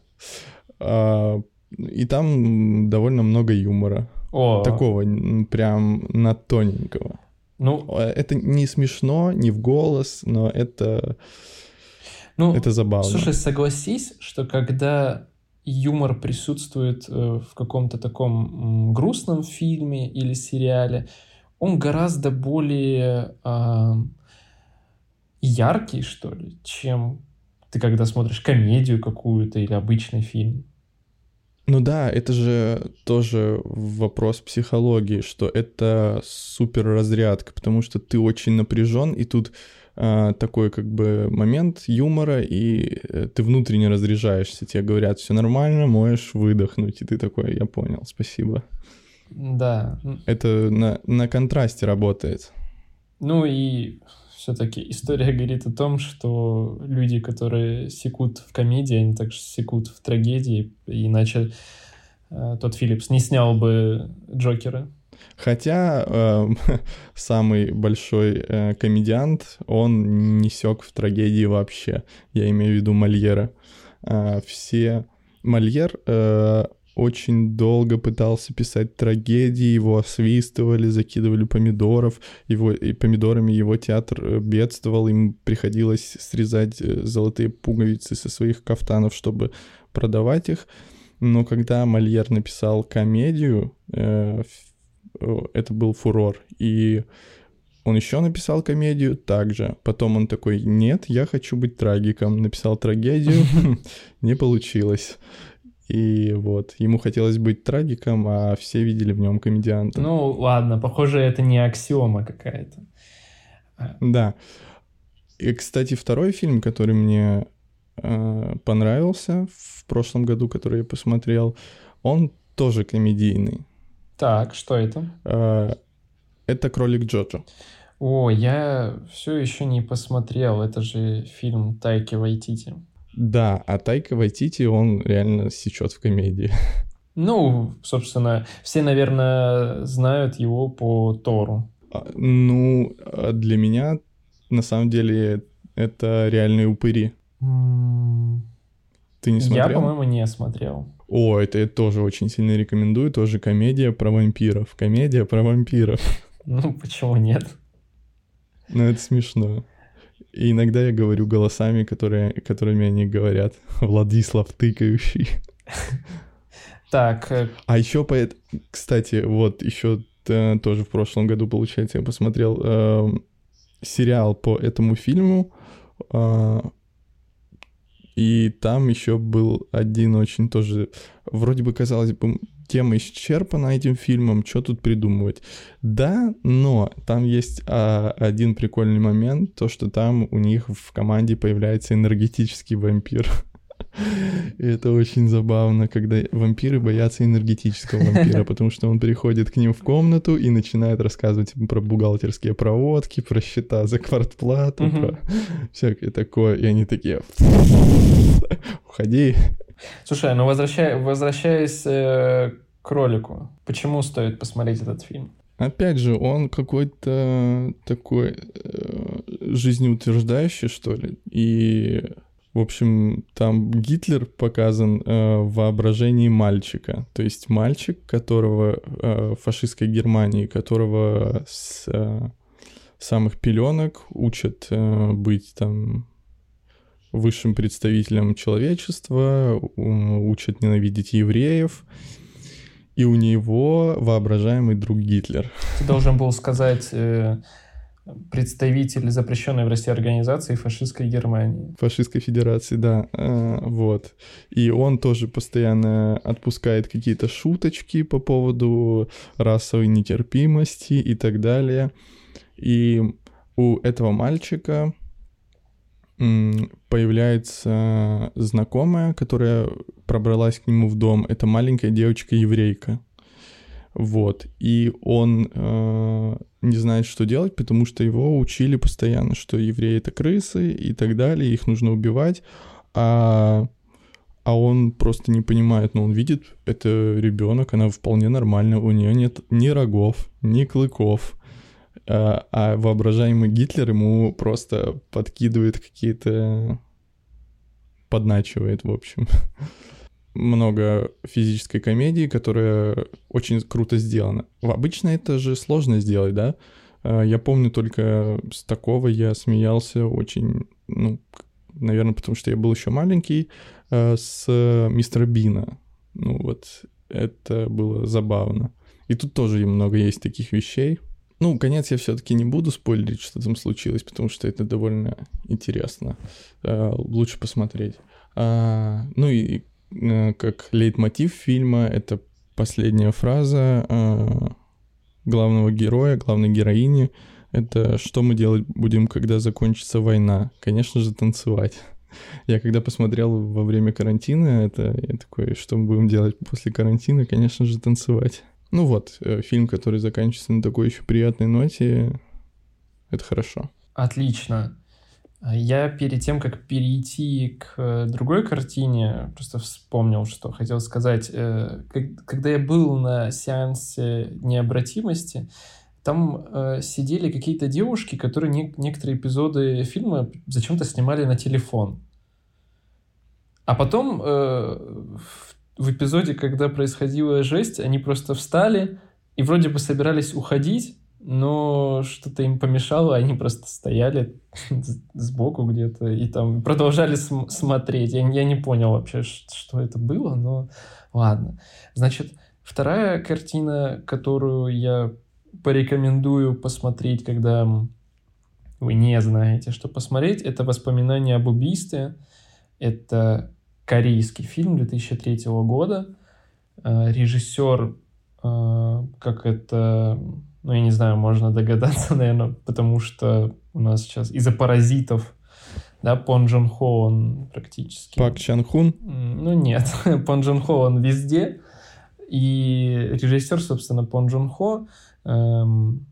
Speaker 2: А, и там довольно много юмора. О. Такого прям на тоненького. Ну, это не смешно, не в голос, но это ну, это забавно.
Speaker 1: Слушай, согласись, что когда юмор присутствует э, в каком-то таком грустном фильме или сериале, он гораздо более э, яркий, что ли, чем ты когда смотришь комедию какую-то или обычный фильм.
Speaker 2: Ну да, это же тоже вопрос психологии, что это супер разрядка, потому что ты очень напряжен, и тут такой как бы момент юмора, и э, ты внутренне разряжаешься, тебе говорят, все нормально, можешь выдохнуть, и ты такой, я понял, спасибо.
Speaker 1: Да.
Speaker 2: Это на, на контрасте работает.
Speaker 1: Ну и все-таки история [laughs] говорит о том, что люди, которые секут в комедии, они также секут в трагедии, иначе э, тот Филлипс не снял бы Джокера.
Speaker 2: Хотя э, [laughs] самый большой э, комедиант, он не сёк в трагедии вообще. Я имею в виду Мольера. Э, все... Мольер э, очень долго пытался писать трагедии, его освистывали, закидывали помидоров, его, и помидорами его театр э, бедствовал, им приходилось срезать э, золотые пуговицы со своих кафтанов, чтобы продавать их. Но когда Мольер написал комедию, э, это был фурор. И он еще написал комедию также. Потом он такой, нет, я хочу быть трагиком. Написал трагедию, [laughs] не получилось. И вот, ему хотелось быть трагиком, а все видели в нем комедианта.
Speaker 1: Ну, ладно, похоже, это не аксиома какая-то.
Speaker 2: Да. И, кстати, второй фильм, который мне э, понравился в прошлом году, который я посмотрел, он тоже комедийный.
Speaker 1: Так, что это?
Speaker 2: Э, это «Кролик Джоджо».
Speaker 1: О, я все еще не посмотрел. Это же фильм Тайки Вайтити.
Speaker 2: Да, а Тайка Вайтити, он реально сечет в комедии.
Speaker 1: Ну, собственно, все, наверное, знают его по Тору.
Speaker 2: А, ну, а для меня, на самом деле, это реальные упыри. Ты не смотрел?
Speaker 1: Я, по-моему, не смотрел.
Speaker 2: О, это я тоже очень сильно рекомендую. Тоже комедия про вампиров. Комедия про вампиров.
Speaker 1: Ну, почему нет?
Speaker 2: Ну, это смешно. И иногда я говорю голосами, которые, которыми они говорят. [laughs] Владислав тыкающий.
Speaker 1: Так. Э,
Speaker 2: а еще, по... кстати, вот еще э, тоже в прошлом году, получается, я посмотрел э, сериал по этому фильму. И там еще был один очень тоже, вроде бы казалось бы, тема исчерпана этим фильмом, что тут придумывать? Да, но там есть а, один прикольный момент, то, что там у них в команде появляется энергетический вампир. [laughs] И это очень забавно, когда вампиры боятся энергетического вампира, [laughs] потому что он приходит к ним в комнату и начинает рассказывать про бухгалтерские проводки, про счета за квартплату, про всякое такое. И они такие, уходи.
Speaker 1: Слушай, ну возвращай, возвращаясь э, к ролику, почему стоит посмотреть этот фильм?
Speaker 2: Опять же, он какой-то такой э, жизнеутверждающий, что ли. И, в общем, там Гитлер показан э, в воображении мальчика. То есть мальчик, которого э, фашистской Германии, которого с э, самых пеленок учат э, быть там высшим представителем человечества, учат ненавидеть евреев, и у него воображаемый друг Гитлер.
Speaker 1: Ты должен был сказать э, представитель запрещенной в России организации фашистской Германии.
Speaker 2: Фашистской Федерации, да. Э, вот. И он тоже постоянно отпускает какие-то шуточки по поводу расовой нетерпимости и так далее. И у этого мальчика появляется знакомая, которая пробралась к нему в дом. Это маленькая девочка-еврейка. Вот. И он э, не знает, что делать, потому что его учили постоянно, что евреи это крысы и так далее, их нужно убивать. А, а он просто не понимает, но он видит, это ребенок, она вполне нормальная, у нее нет ни рогов, ни клыков а, а воображаемый Гитлер ему просто подкидывает какие-то... подначивает, в общем. [laughs] Много физической комедии, которая очень круто сделана. Обычно это же сложно сделать, да? А, я помню только с такого я смеялся очень, ну, наверное, потому что я был еще маленький, а, с мистера Бина. Ну вот, это было забавно. И тут тоже много есть таких вещей. Ну, конец я все-таки не буду спойлерить, что там случилось, потому что это довольно интересно. Э, лучше посмотреть. А, ну и э, как лейтмотив фильма, это последняя фраза э, главного героя, главной героини. Это что мы делать будем, когда закончится война? Конечно же, танцевать. [laughs] Я когда посмотрел во время карантина, это я такой, что мы будем делать после карантина? Конечно же, танцевать. Ну вот, э, фильм, который заканчивается на такой еще приятной ноте, это хорошо.
Speaker 1: Отлично. Я перед тем, как перейти к э, другой картине, просто вспомнил, что хотел сказать. Э, когда я был на сеансе необратимости, там сидели какие-то девушки, которые некоторые эпизоды фильма зачем-то снимали на телефон. А потом в эпизоде, когда происходила жесть, они просто встали и вроде бы собирались уходить, но что-то им помешало, они просто стояли [laughs] сбоку где-то и там продолжали см- смотреть. Я, я не понял вообще, что это было, но ладно. Значит, вторая картина, которую я порекомендую посмотреть, когда вы не знаете, что посмотреть, это воспоминания об убийстве. Это корейский фильм 2003 года. Э, режиссер, э, как это, ну, я не знаю, можно догадаться, [laughs] наверное, потому что у нас сейчас из-за паразитов да, Пон Джон Хо, он практически...
Speaker 2: Пак Чан Хун?
Speaker 1: Ну, нет, [laughs] Пон Джон Хо, он везде, и режиссер, собственно, Пон Джон Хо, эм,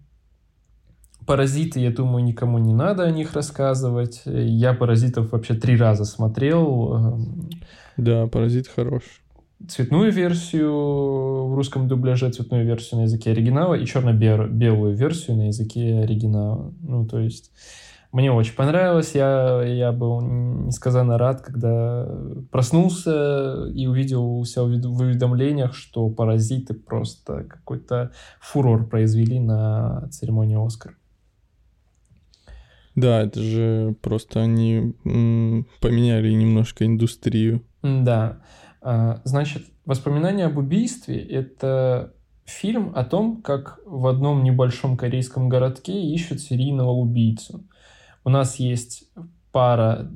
Speaker 1: Паразиты, я думаю, никому не надо о них рассказывать. Я паразитов вообще три раза смотрел. Эм,
Speaker 2: да, паразит хорош.
Speaker 1: Цветную версию в русском дубляже, цветную версию на языке оригинала и черно-белую версию на языке оригинала. Ну, то есть мне очень понравилось. Я, я был несказанно рад, когда проснулся и увидел у себя в уведомлениях, что «Паразиты» просто какой-то фурор произвели на церемонии «Оскар».
Speaker 2: Да, это же просто они поменяли немножко индустрию.
Speaker 1: Да. А, значит, «Воспоминания об убийстве» — это фильм о том, как в одном небольшом корейском городке ищут серийного убийцу. У нас есть пара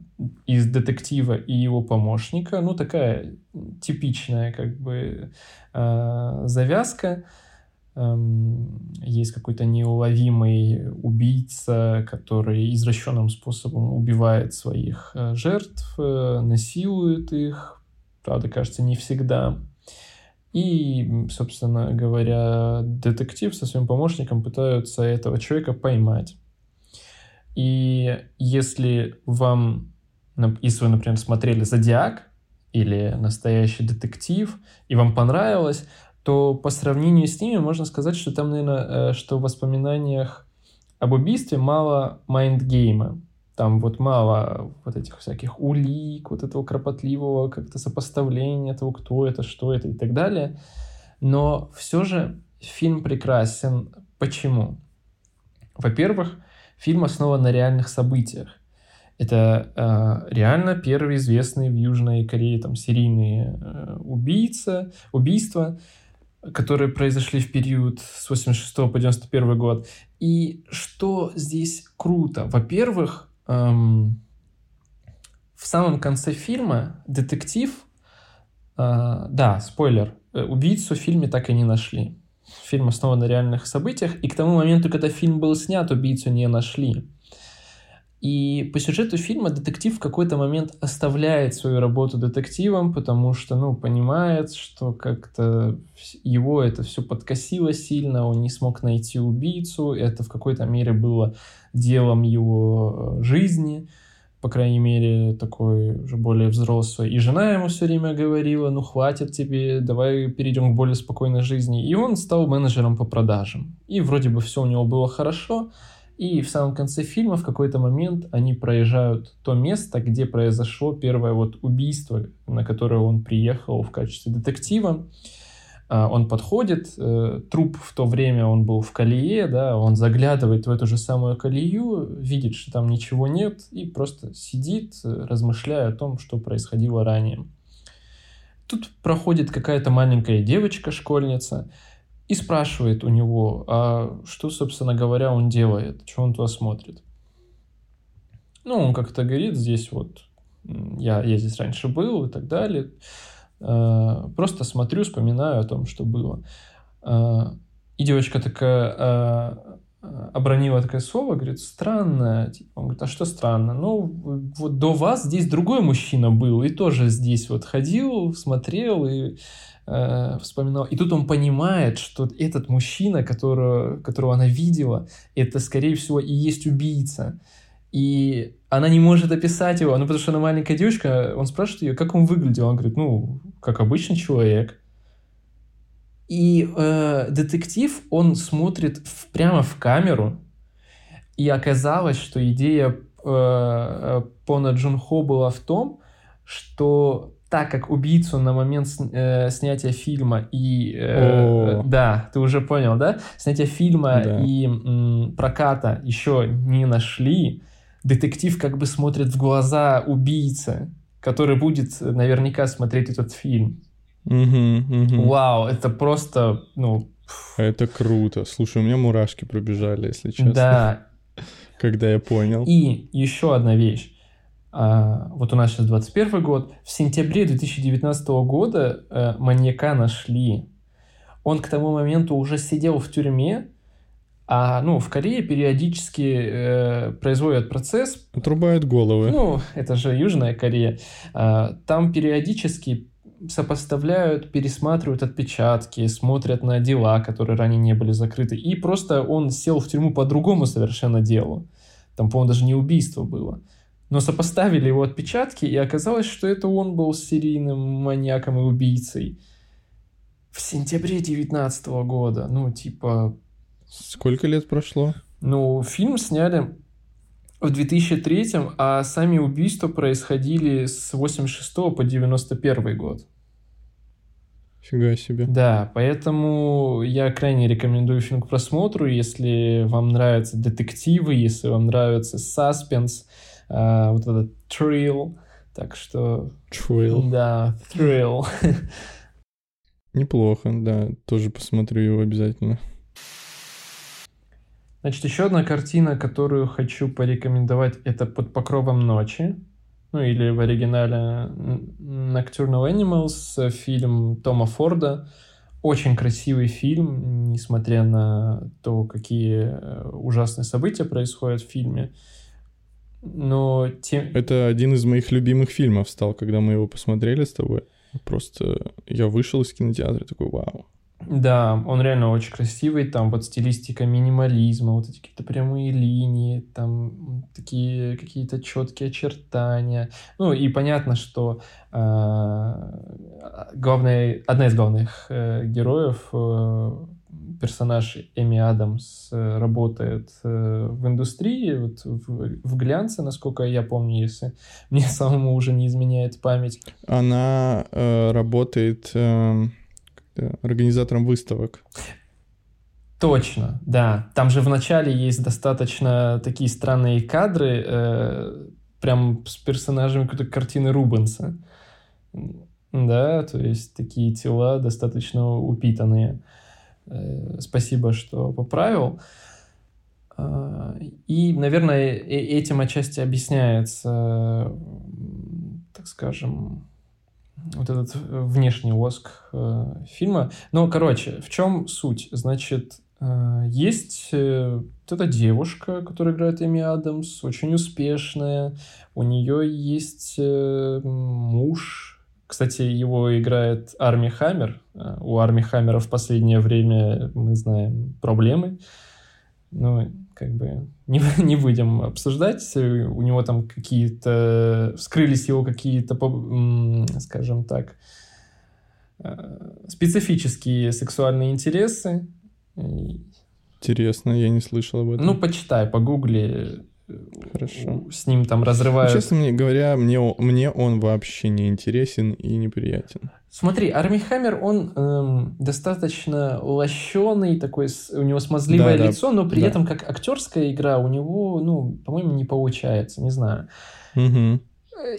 Speaker 1: из детектива и его помощника, ну такая типичная как бы э, завязка. Эм, есть какой-то неуловимый убийца, который извращенным способом убивает своих э, жертв, э, насилует их, правда, кажется, не всегда. И, собственно говоря, детектив со своим помощником пытаются этого человека поймать. И если вам, если вы, например, смотрели «Зодиак» или «Настоящий детектив», и вам понравилось, то по сравнению с ними можно сказать, что там, наверное, э, что в воспоминаниях об убийстве мало mind game а. Там вот мало вот этих всяких улик, вот этого кропотливого как-то сопоставления того, кто это, что это и так далее. Но все же фильм прекрасен. Почему? Во-первых, фильм основан на реальных событиях. Это э, реально первый известный в Южной Корее там серийные э, убийца, убийства, которые произошли в период с 86 по 91 год. И что здесь круто? Во-первых, эм, в самом конце фильма детектив, э, да, спойлер, э, убийцу в фильме так и не нашли. Фильм основан на реальных событиях, и к тому моменту, когда фильм был снят, убийцу не нашли. И по сюжету фильма детектив в какой-то момент оставляет свою работу детективом, потому что, ну, понимает, что как-то его это все подкосило сильно, он не смог найти убийцу, это в какой-то мере было делом его э, жизни, по крайней мере, такой уже более взрослый. И жена ему все время говорила, ну, хватит тебе, давай перейдем к более спокойной жизни. И он стал менеджером по продажам. И вроде бы все у него было хорошо, и в самом конце фильма в какой-то момент они проезжают то место, где произошло первое вот убийство, на которое он приехал в качестве детектива. Он подходит, э, труп в то время он был в колее, да, он заглядывает в эту же самую колею, видит, что там ничего нет, и просто сидит, размышляя о том, что происходило ранее. Тут проходит какая-то маленькая девочка, школьница, и спрашивает у него, а что, собственно говоря, он делает, что он туда смотрит. Ну, он как-то говорит, здесь вот, я, я здесь раньше был и так далее. А, просто смотрю, вспоминаю о том, что было. А, и девочка такая а, обронила такое слово, говорит, странно. Типа, он говорит, а что странно? Ну, вот до вас здесь другой мужчина был, и тоже здесь вот ходил, смотрел, и э, вспоминал. И тут он понимает, что этот мужчина, которого, которого она видела, это, скорее всего, и есть убийца. И она не может описать его, ну, потому что она маленькая девочка, он спрашивает ее, как он выглядел. Он говорит, ну, как обычный человек. И э, детектив, он смотрит в, прямо в камеру, и оказалось, что идея э, э Пона Джунхо была в том, что так как убийцу на момент э, снятия фильма и... Э, да, ты уже понял, да? Снятия фильма да. и м, проката еще не нашли, детектив как бы смотрит в глаза убийцы, который будет наверняка смотреть этот фильм.
Speaker 2: Угу, угу.
Speaker 1: Вау, это просто, ну...
Speaker 2: Это круто. Слушай, у меня мурашки пробежали, если честно.
Speaker 1: Да. [laughs]
Speaker 2: Когда я понял.
Speaker 1: И еще одна вещь. А, вот у нас сейчас 21 год. В сентябре 2019 года э, маньяка нашли. Он к тому моменту уже сидел в тюрьме, а ну, в Корее периодически э, производят процесс.
Speaker 2: Отрубают головы.
Speaker 1: Ну, это же Южная Корея. А, там периодически сопоставляют, пересматривают отпечатки, смотрят на дела, которые ранее не были закрыты. И просто он сел в тюрьму по другому совершенно делу. Там, по-моему, даже не убийство было. Но сопоставили его отпечатки, и оказалось, что это он был серийным маньяком и убийцей. В сентябре 19 года. Ну, типа...
Speaker 2: Сколько лет прошло?
Speaker 1: Ну, фильм сняли в 2003, а сами убийства происходили с 86 по 91 год.
Speaker 2: Фига себе.
Speaker 1: Да, поэтому я крайне рекомендую фильм к просмотру, если вам нравятся детективы, если вам нравится саспенс, а, вот этот thrill, так что...
Speaker 2: Thrill.
Speaker 1: Да, thrill.
Speaker 2: Неплохо, да, тоже посмотрю его обязательно.
Speaker 1: Значит, еще одна картина, которую хочу порекомендовать, это «Под покровом ночи». Ну, или в оригинале «Nocturnal Animals», фильм Тома Форда. Очень красивый фильм, несмотря на то, какие э, ужасные события происходят в фильме. Но тем...
Speaker 2: Это один из моих любимых фильмов стал, когда мы его посмотрели с тобой. Просто я вышел из кинотеатра такой, вау.
Speaker 1: Да, он реально очень красивый, там вот стилистика минимализма, вот эти какие-то прямые линии, там такие какие-то четкие очертания. Ну и понятно, что э, главная, одна из главных э, героев, э, персонаж Эми Адамс, э, работает э, в индустрии, вот в, в глянце, насколько я помню, если [laughs] мне самому уже не изменяет память.
Speaker 2: Она э, работает... Э организатором выставок.
Speaker 1: Точно, да. Там же в начале есть достаточно такие странные кадры, э, прям с персонажами какой-то картины Рубенса. Да, то есть такие тела достаточно упитанные. Э, спасибо, что поправил. Э, и, наверное, этим отчасти объясняется, так скажем, вот этот э, внешний лоск э, фильма. Ну, короче, в чем суть? Значит, э, есть вот эта девушка, которая играет Эми Адамс, очень успешная. У нее есть муж. Кстати, его играет Арми Хаммер. У Арми Хаммера в последнее время, мы знаем, проблемы. Ну, как бы [laughs] не, не будем обсуждать. У него там какие-то... Вскрылись его какие-то, скажем так, э, специфические сексуальные интересы.
Speaker 2: Интересно, я не слышал об этом.
Speaker 1: Ну, почитай, погугли.
Speaker 2: Хорошо.
Speaker 1: С ним там разрывают...
Speaker 2: Честно мне говоря, мне, мне он вообще не интересен и неприятен.
Speaker 1: Смотри, Арми Хаммер, он эм, достаточно лощеный, такой, у него смазливое да, лицо, да, но при да. этом как актерская игра у него, ну, по-моему, не получается, не знаю.
Speaker 2: Угу.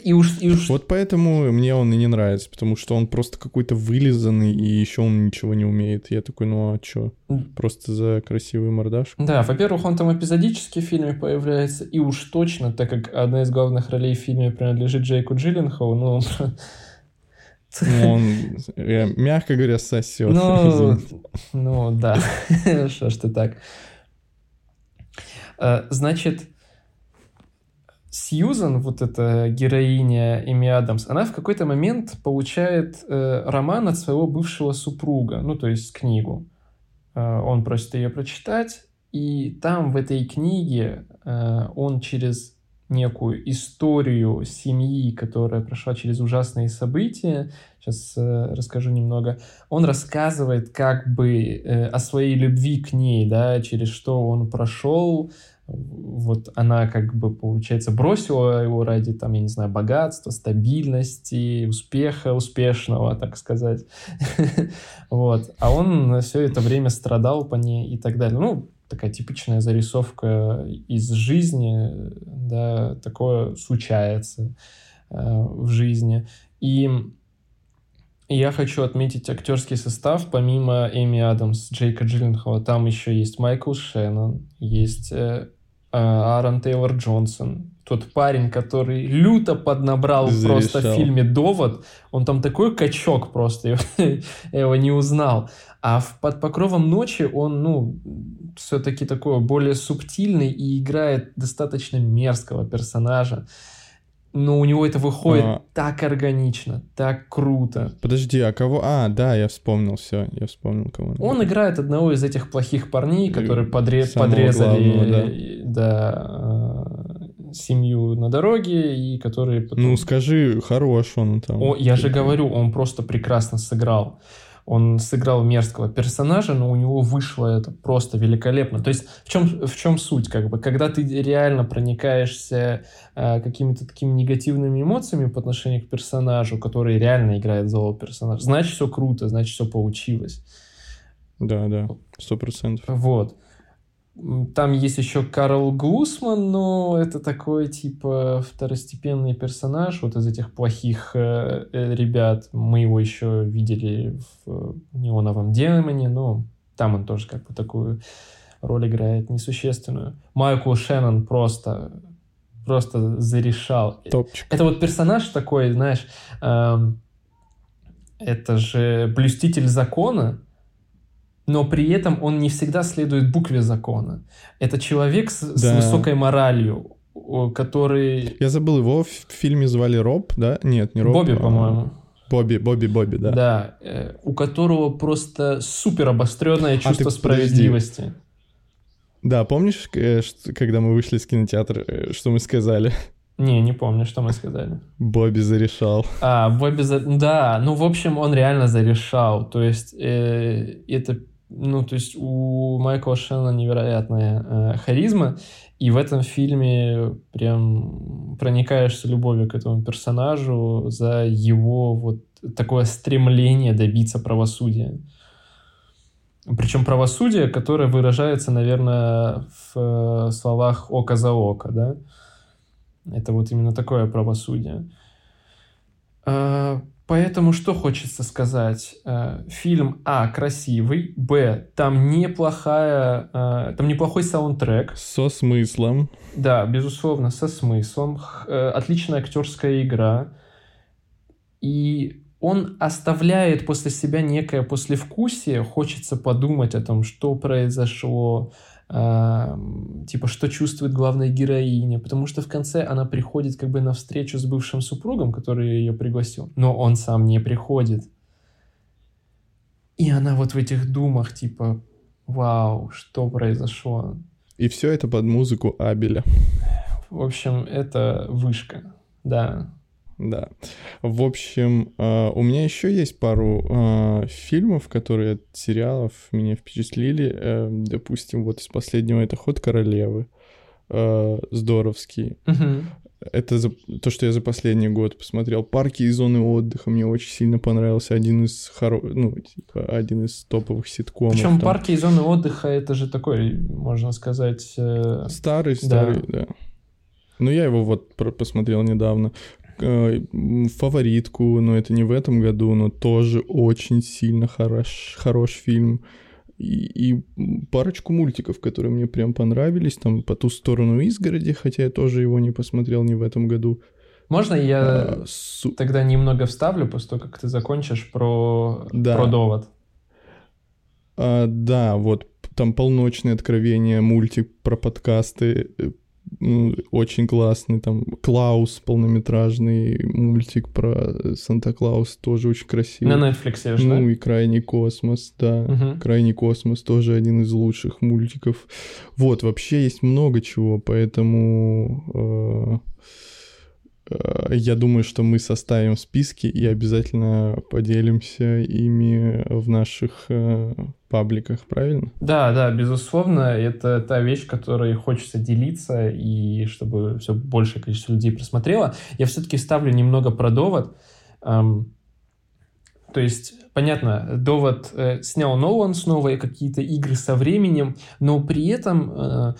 Speaker 1: И уж, и уж...
Speaker 2: Вот поэтому мне он и не нравится, потому что он просто какой-то вылизанный, и еще он ничего не умеет. Я такой, ну а чё? Просто за красивый мордашку?
Speaker 1: Да, во-первых, он там эпизодически в фильме появляется, и уж точно, так как одна из главных ролей в фильме принадлежит Джейку Джилленхолу, ну...
Speaker 2: Ну, он, мягко говоря, сосет.
Speaker 1: Ну, ну да, [laughs] что ж ты так. Э, значит, Сьюзан, вот эта героиня Эми Адамс, она в какой-то момент получает э, роман от своего бывшего супруга, ну, то есть книгу. Э, он просит ее прочитать, и там в этой книге э, он через некую историю семьи, которая прошла через ужасные события, сейчас э, расскажу немного, он рассказывает как бы э, о своей любви к ней, да, через что он прошел, вот она как бы, получается, бросила его ради, там, я не знаю, богатства, стабильности, успеха успешного, так сказать. [laughs] Вот. А он все это время страдал по ней и так далее. Ну, такая типичная зарисовка из жизни, да, такое случается э, в жизни. И я хочу отметить актерский состав, помимо Эми Адамс, Джейка Джилленхола, там еще есть Майкл Шеннон, есть э, э, Аарон Тейлор Джонсон, тот парень, который люто поднабрал Зарешал. просто в фильме «Довод», он там такой качок просто, [laughs] я его не узнал. А в «Под покровом ночи» он, ну, все-таки такой более субтильный и играет достаточно мерзкого персонажа но у него это выходит а... так органично, так круто.
Speaker 2: Подожди, а кого? А, да, я вспомнил, все, я вспомнил кого.
Speaker 1: Он играет одного из этих плохих парней, которые подре... подрезали главного, да. Да, семью на дороге и которые.
Speaker 2: Потом... Ну скажи, хорош он там.
Speaker 1: О, я же говорю, он просто прекрасно сыграл он сыграл мерзкого персонажа, но у него вышло это просто великолепно. То есть в чем, в чем суть? Как бы, когда ты реально проникаешься э, какими-то такими негативными эмоциями по отношению к персонажу, который реально играет злого персонажа, значит все круто, значит все получилось.
Speaker 2: Да, да, сто процентов.
Speaker 1: Вот. Там есть еще Карл Глусман, но это такой, типа, второстепенный персонаж вот из этих плохих э, э ребят. Мы его еще видели в «Неоновом демоне», но там он тоже как бы такую роль играет несущественную. Майкл Шеннон просто просто зарешал.
Speaker 2: Топчик.
Speaker 1: Это вот персонаж такой, знаешь, эм, это же блюститель закона, но при этом он не всегда следует букве закона. Это человек с, да. с высокой моралью, который...
Speaker 2: Я забыл, его в фильме звали Роб, да? Нет, не Роб.
Speaker 1: Бобби, а... по-моему.
Speaker 2: Бобби, Бобби, Бобби, да.
Speaker 1: Да, э, у которого просто супер обостренное чувство а справедливости. Подожди.
Speaker 2: Да, помнишь, э, когда мы вышли из кинотеатра, э, что мы сказали?
Speaker 1: Не, не помню, что мы сказали.
Speaker 2: Бобби зарешал.
Speaker 1: А, Бобби за... Да, ну, в общем, он реально зарешал. То есть, э, это ну, то есть у Майкла Шеннона невероятная э, харизма, и в этом фильме прям проникаешься любовью к этому персонажу за его вот такое стремление добиться правосудия. Причем правосудие, которое выражается, наверное, в э, словах «око за око», да? Это вот именно такое правосудие. Поэтому что хочется сказать? Э, фильм А красивый, Б там неплохая, э, там неплохой саундтрек.
Speaker 2: Со смыслом.
Speaker 1: Да, безусловно, со смыслом. Э, отличная актерская игра. И он оставляет после себя некое послевкусие. Хочется подумать о том, что произошло, типа, что чувствует главная героиня, потому что в конце она приходит как бы на встречу с бывшим супругом, который ее пригласил, но он сам не приходит. И она вот в этих думах, типа, вау, что произошло?
Speaker 2: И все это под музыку Абеля.
Speaker 1: В общем, это вышка, да.
Speaker 2: Да. В общем, э, у меня еще есть пару э, фильмов, которые от сериалов меня впечатлили. Э, допустим, вот из последнего это «Ход королевы». Здоровский.
Speaker 1: Угу.
Speaker 2: Это за, то, что я за последний год посмотрел. Парки и зоны отдыха мне очень сильно понравился. Один из хоро... ну, типа, один из топовых ситкомов.
Speaker 1: Причем там. парки и зоны отдыха это же такой, можно сказать...
Speaker 2: Старый, старый, да. да. Ну, я его вот посмотрел недавно. Э, фаворитку, но это не в этом году, но тоже очень сильно хорош, хорош фильм. И, и парочку мультиков, которые мне прям понравились, там «По ту сторону изгороди», хотя я тоже его не посмотрел не в этом году.
Speaker 1: Можно я а, су... тогда немного вставлю после того, как ты закончишь про, да. про довод?
Speaker 2: А, да, вот там полночное откровение, мультик про подкасты, э, очень классный, там, Клаус, полнометражный мультик про Санта-Клаус, тоже очень красивый.
Speaker 1: На Netflix же,
Speaker 2: Ну, да? и Крайний космос, да. Угу. Крайний космос тоже один из лучших мультиков. Вот, вообще есть много чего, поэтому... Э Э, я думаю, что мы составим списки и обязательно поделимся ими в наших э, пабликах, правильно?
Speaker 1: Да, да, безусловно, это та вещь, которой хочется делиться, и чтобы все большее количество людей просмотрело. Я все-таки ставлю немного про довод. Эм, то есть, понятно, довод э, снял Нолан снова и какие-то игры со временем, но при этом э,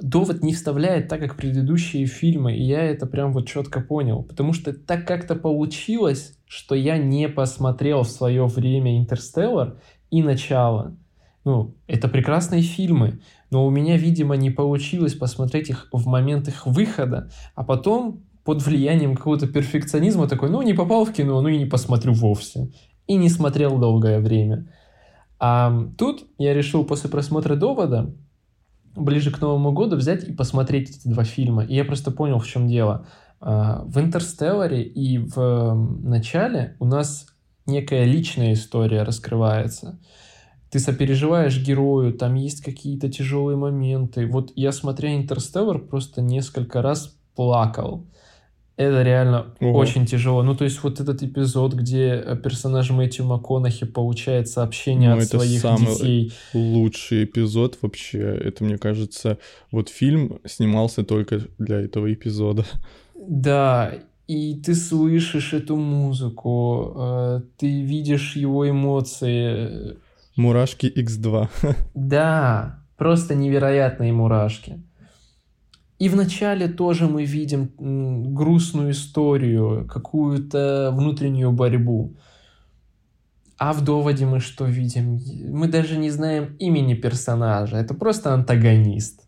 Speaker 1: довод не вставляет так, как предыдущие фильмы, и я это прям вот четко понял, потому что так как-то получилось, что я не посмотрел в свое время «Интерстеллар» и «Начало». Ну, это прекрасные фильмы, но у меня, видимо, не получилось посмотреть их в момент их выхода, а потом под влиянием какого-то перфекционизма такой, ну, не попал в кино, ну и не посмотрю вовсе. И не смотрел долгое время. А тут я решил после просмотра «Довода» ближе к Новому году взять и посмотреть эти два фильма. И я просто понял, в чем дело. А, в «Интерстелларе» и в «Начале» у нас некая личная история раскрывается. Ты сопереживаешь герою, там есть какие-то тяжелые моменты. Вот я, смотря «Интерстеллар», просто несколько раз плакал. Это реально Ого. очень тяжело. Ну, то есть вот этот эпизод, где э, персонаж Мэтью МакКонахи получает сообщение ну, от это своих самый детей.
Speaker 2: лучший эпизод вообще. Это, мне кажется, вот фильм снимался только для этого эпизода.
Speaker 1: Да, и ты слышишь эту музыку, э, ты видишь его эмоции.
Speaker 2: Мурашки X2. [laughs]
Speaker 1: Да, просто невероятные мурашки. И вначале тоже мы видим грустную историю, какую-то внутреннюю борьбу. А в доводе мы что видим? Мы даже не знаем имени персонажа. Это просто антагонист.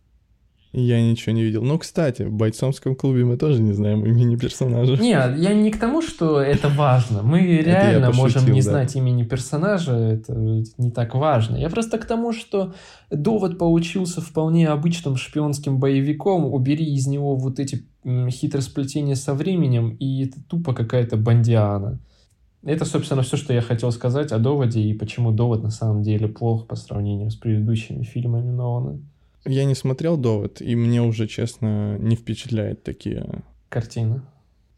Speaker 2: Я ничего не видел. Ну, кстати, в бойцовском клубе мы тоже не знаем имени персонажа.
Speaker 1: Нет, я не к тому, что это важно. Мы реально пошутил, можем не да. знать имени персонажа, это не так важно. Я просто к тому, что довод получился вполне обычным шпионским боевиком. Убери из него вот эти хитросплетения со временем, и это тупо какая-то бандиана. Это, собственно, все, что я хотел сказать о доводе и почему довод на самом деле плох по сравнению с предыдущими фильмами Нолана.
Speaker 2: Я не смотрел «Довод», и мне уже, честно, не впечатляет такие...
Speaker 1: Картины.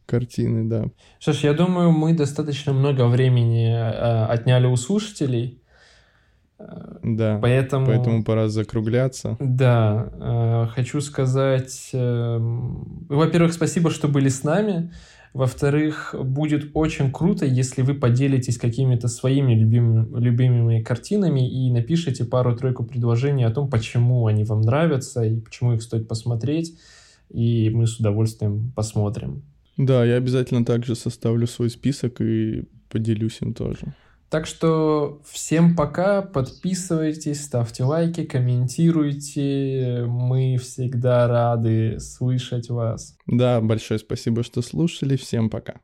Speaker 2: Картины, да.
Speaker 1: Что ж, я думаю, мы достаточно много времени э, отняли у слушателей.
Speaker 2: Да, поэтому, поэтому пора закругляться.
Speaker 1: Да, э, хочу сказать, э, во-первых, спасибо, что были с нами. Во-вторых, будет очень круто, если вы поделитесь какими-то своими любимыми, любимыми картинами и напишите пару-тройку предложений о том, почему они вам нравятся и почему их стоит посмотреть. И мы с удовольствием посмотрим.
Speaker 2: Да, я обязательно также составлю свой список и поделюсь им тоже.
Speaker 1: Так что всем пока, подписывайтесь, ставьте лайки, комментируйте. Мы всегда рады слышать вас.
Speaker 2: Да, большое спасибо, что слушали. Всем пока.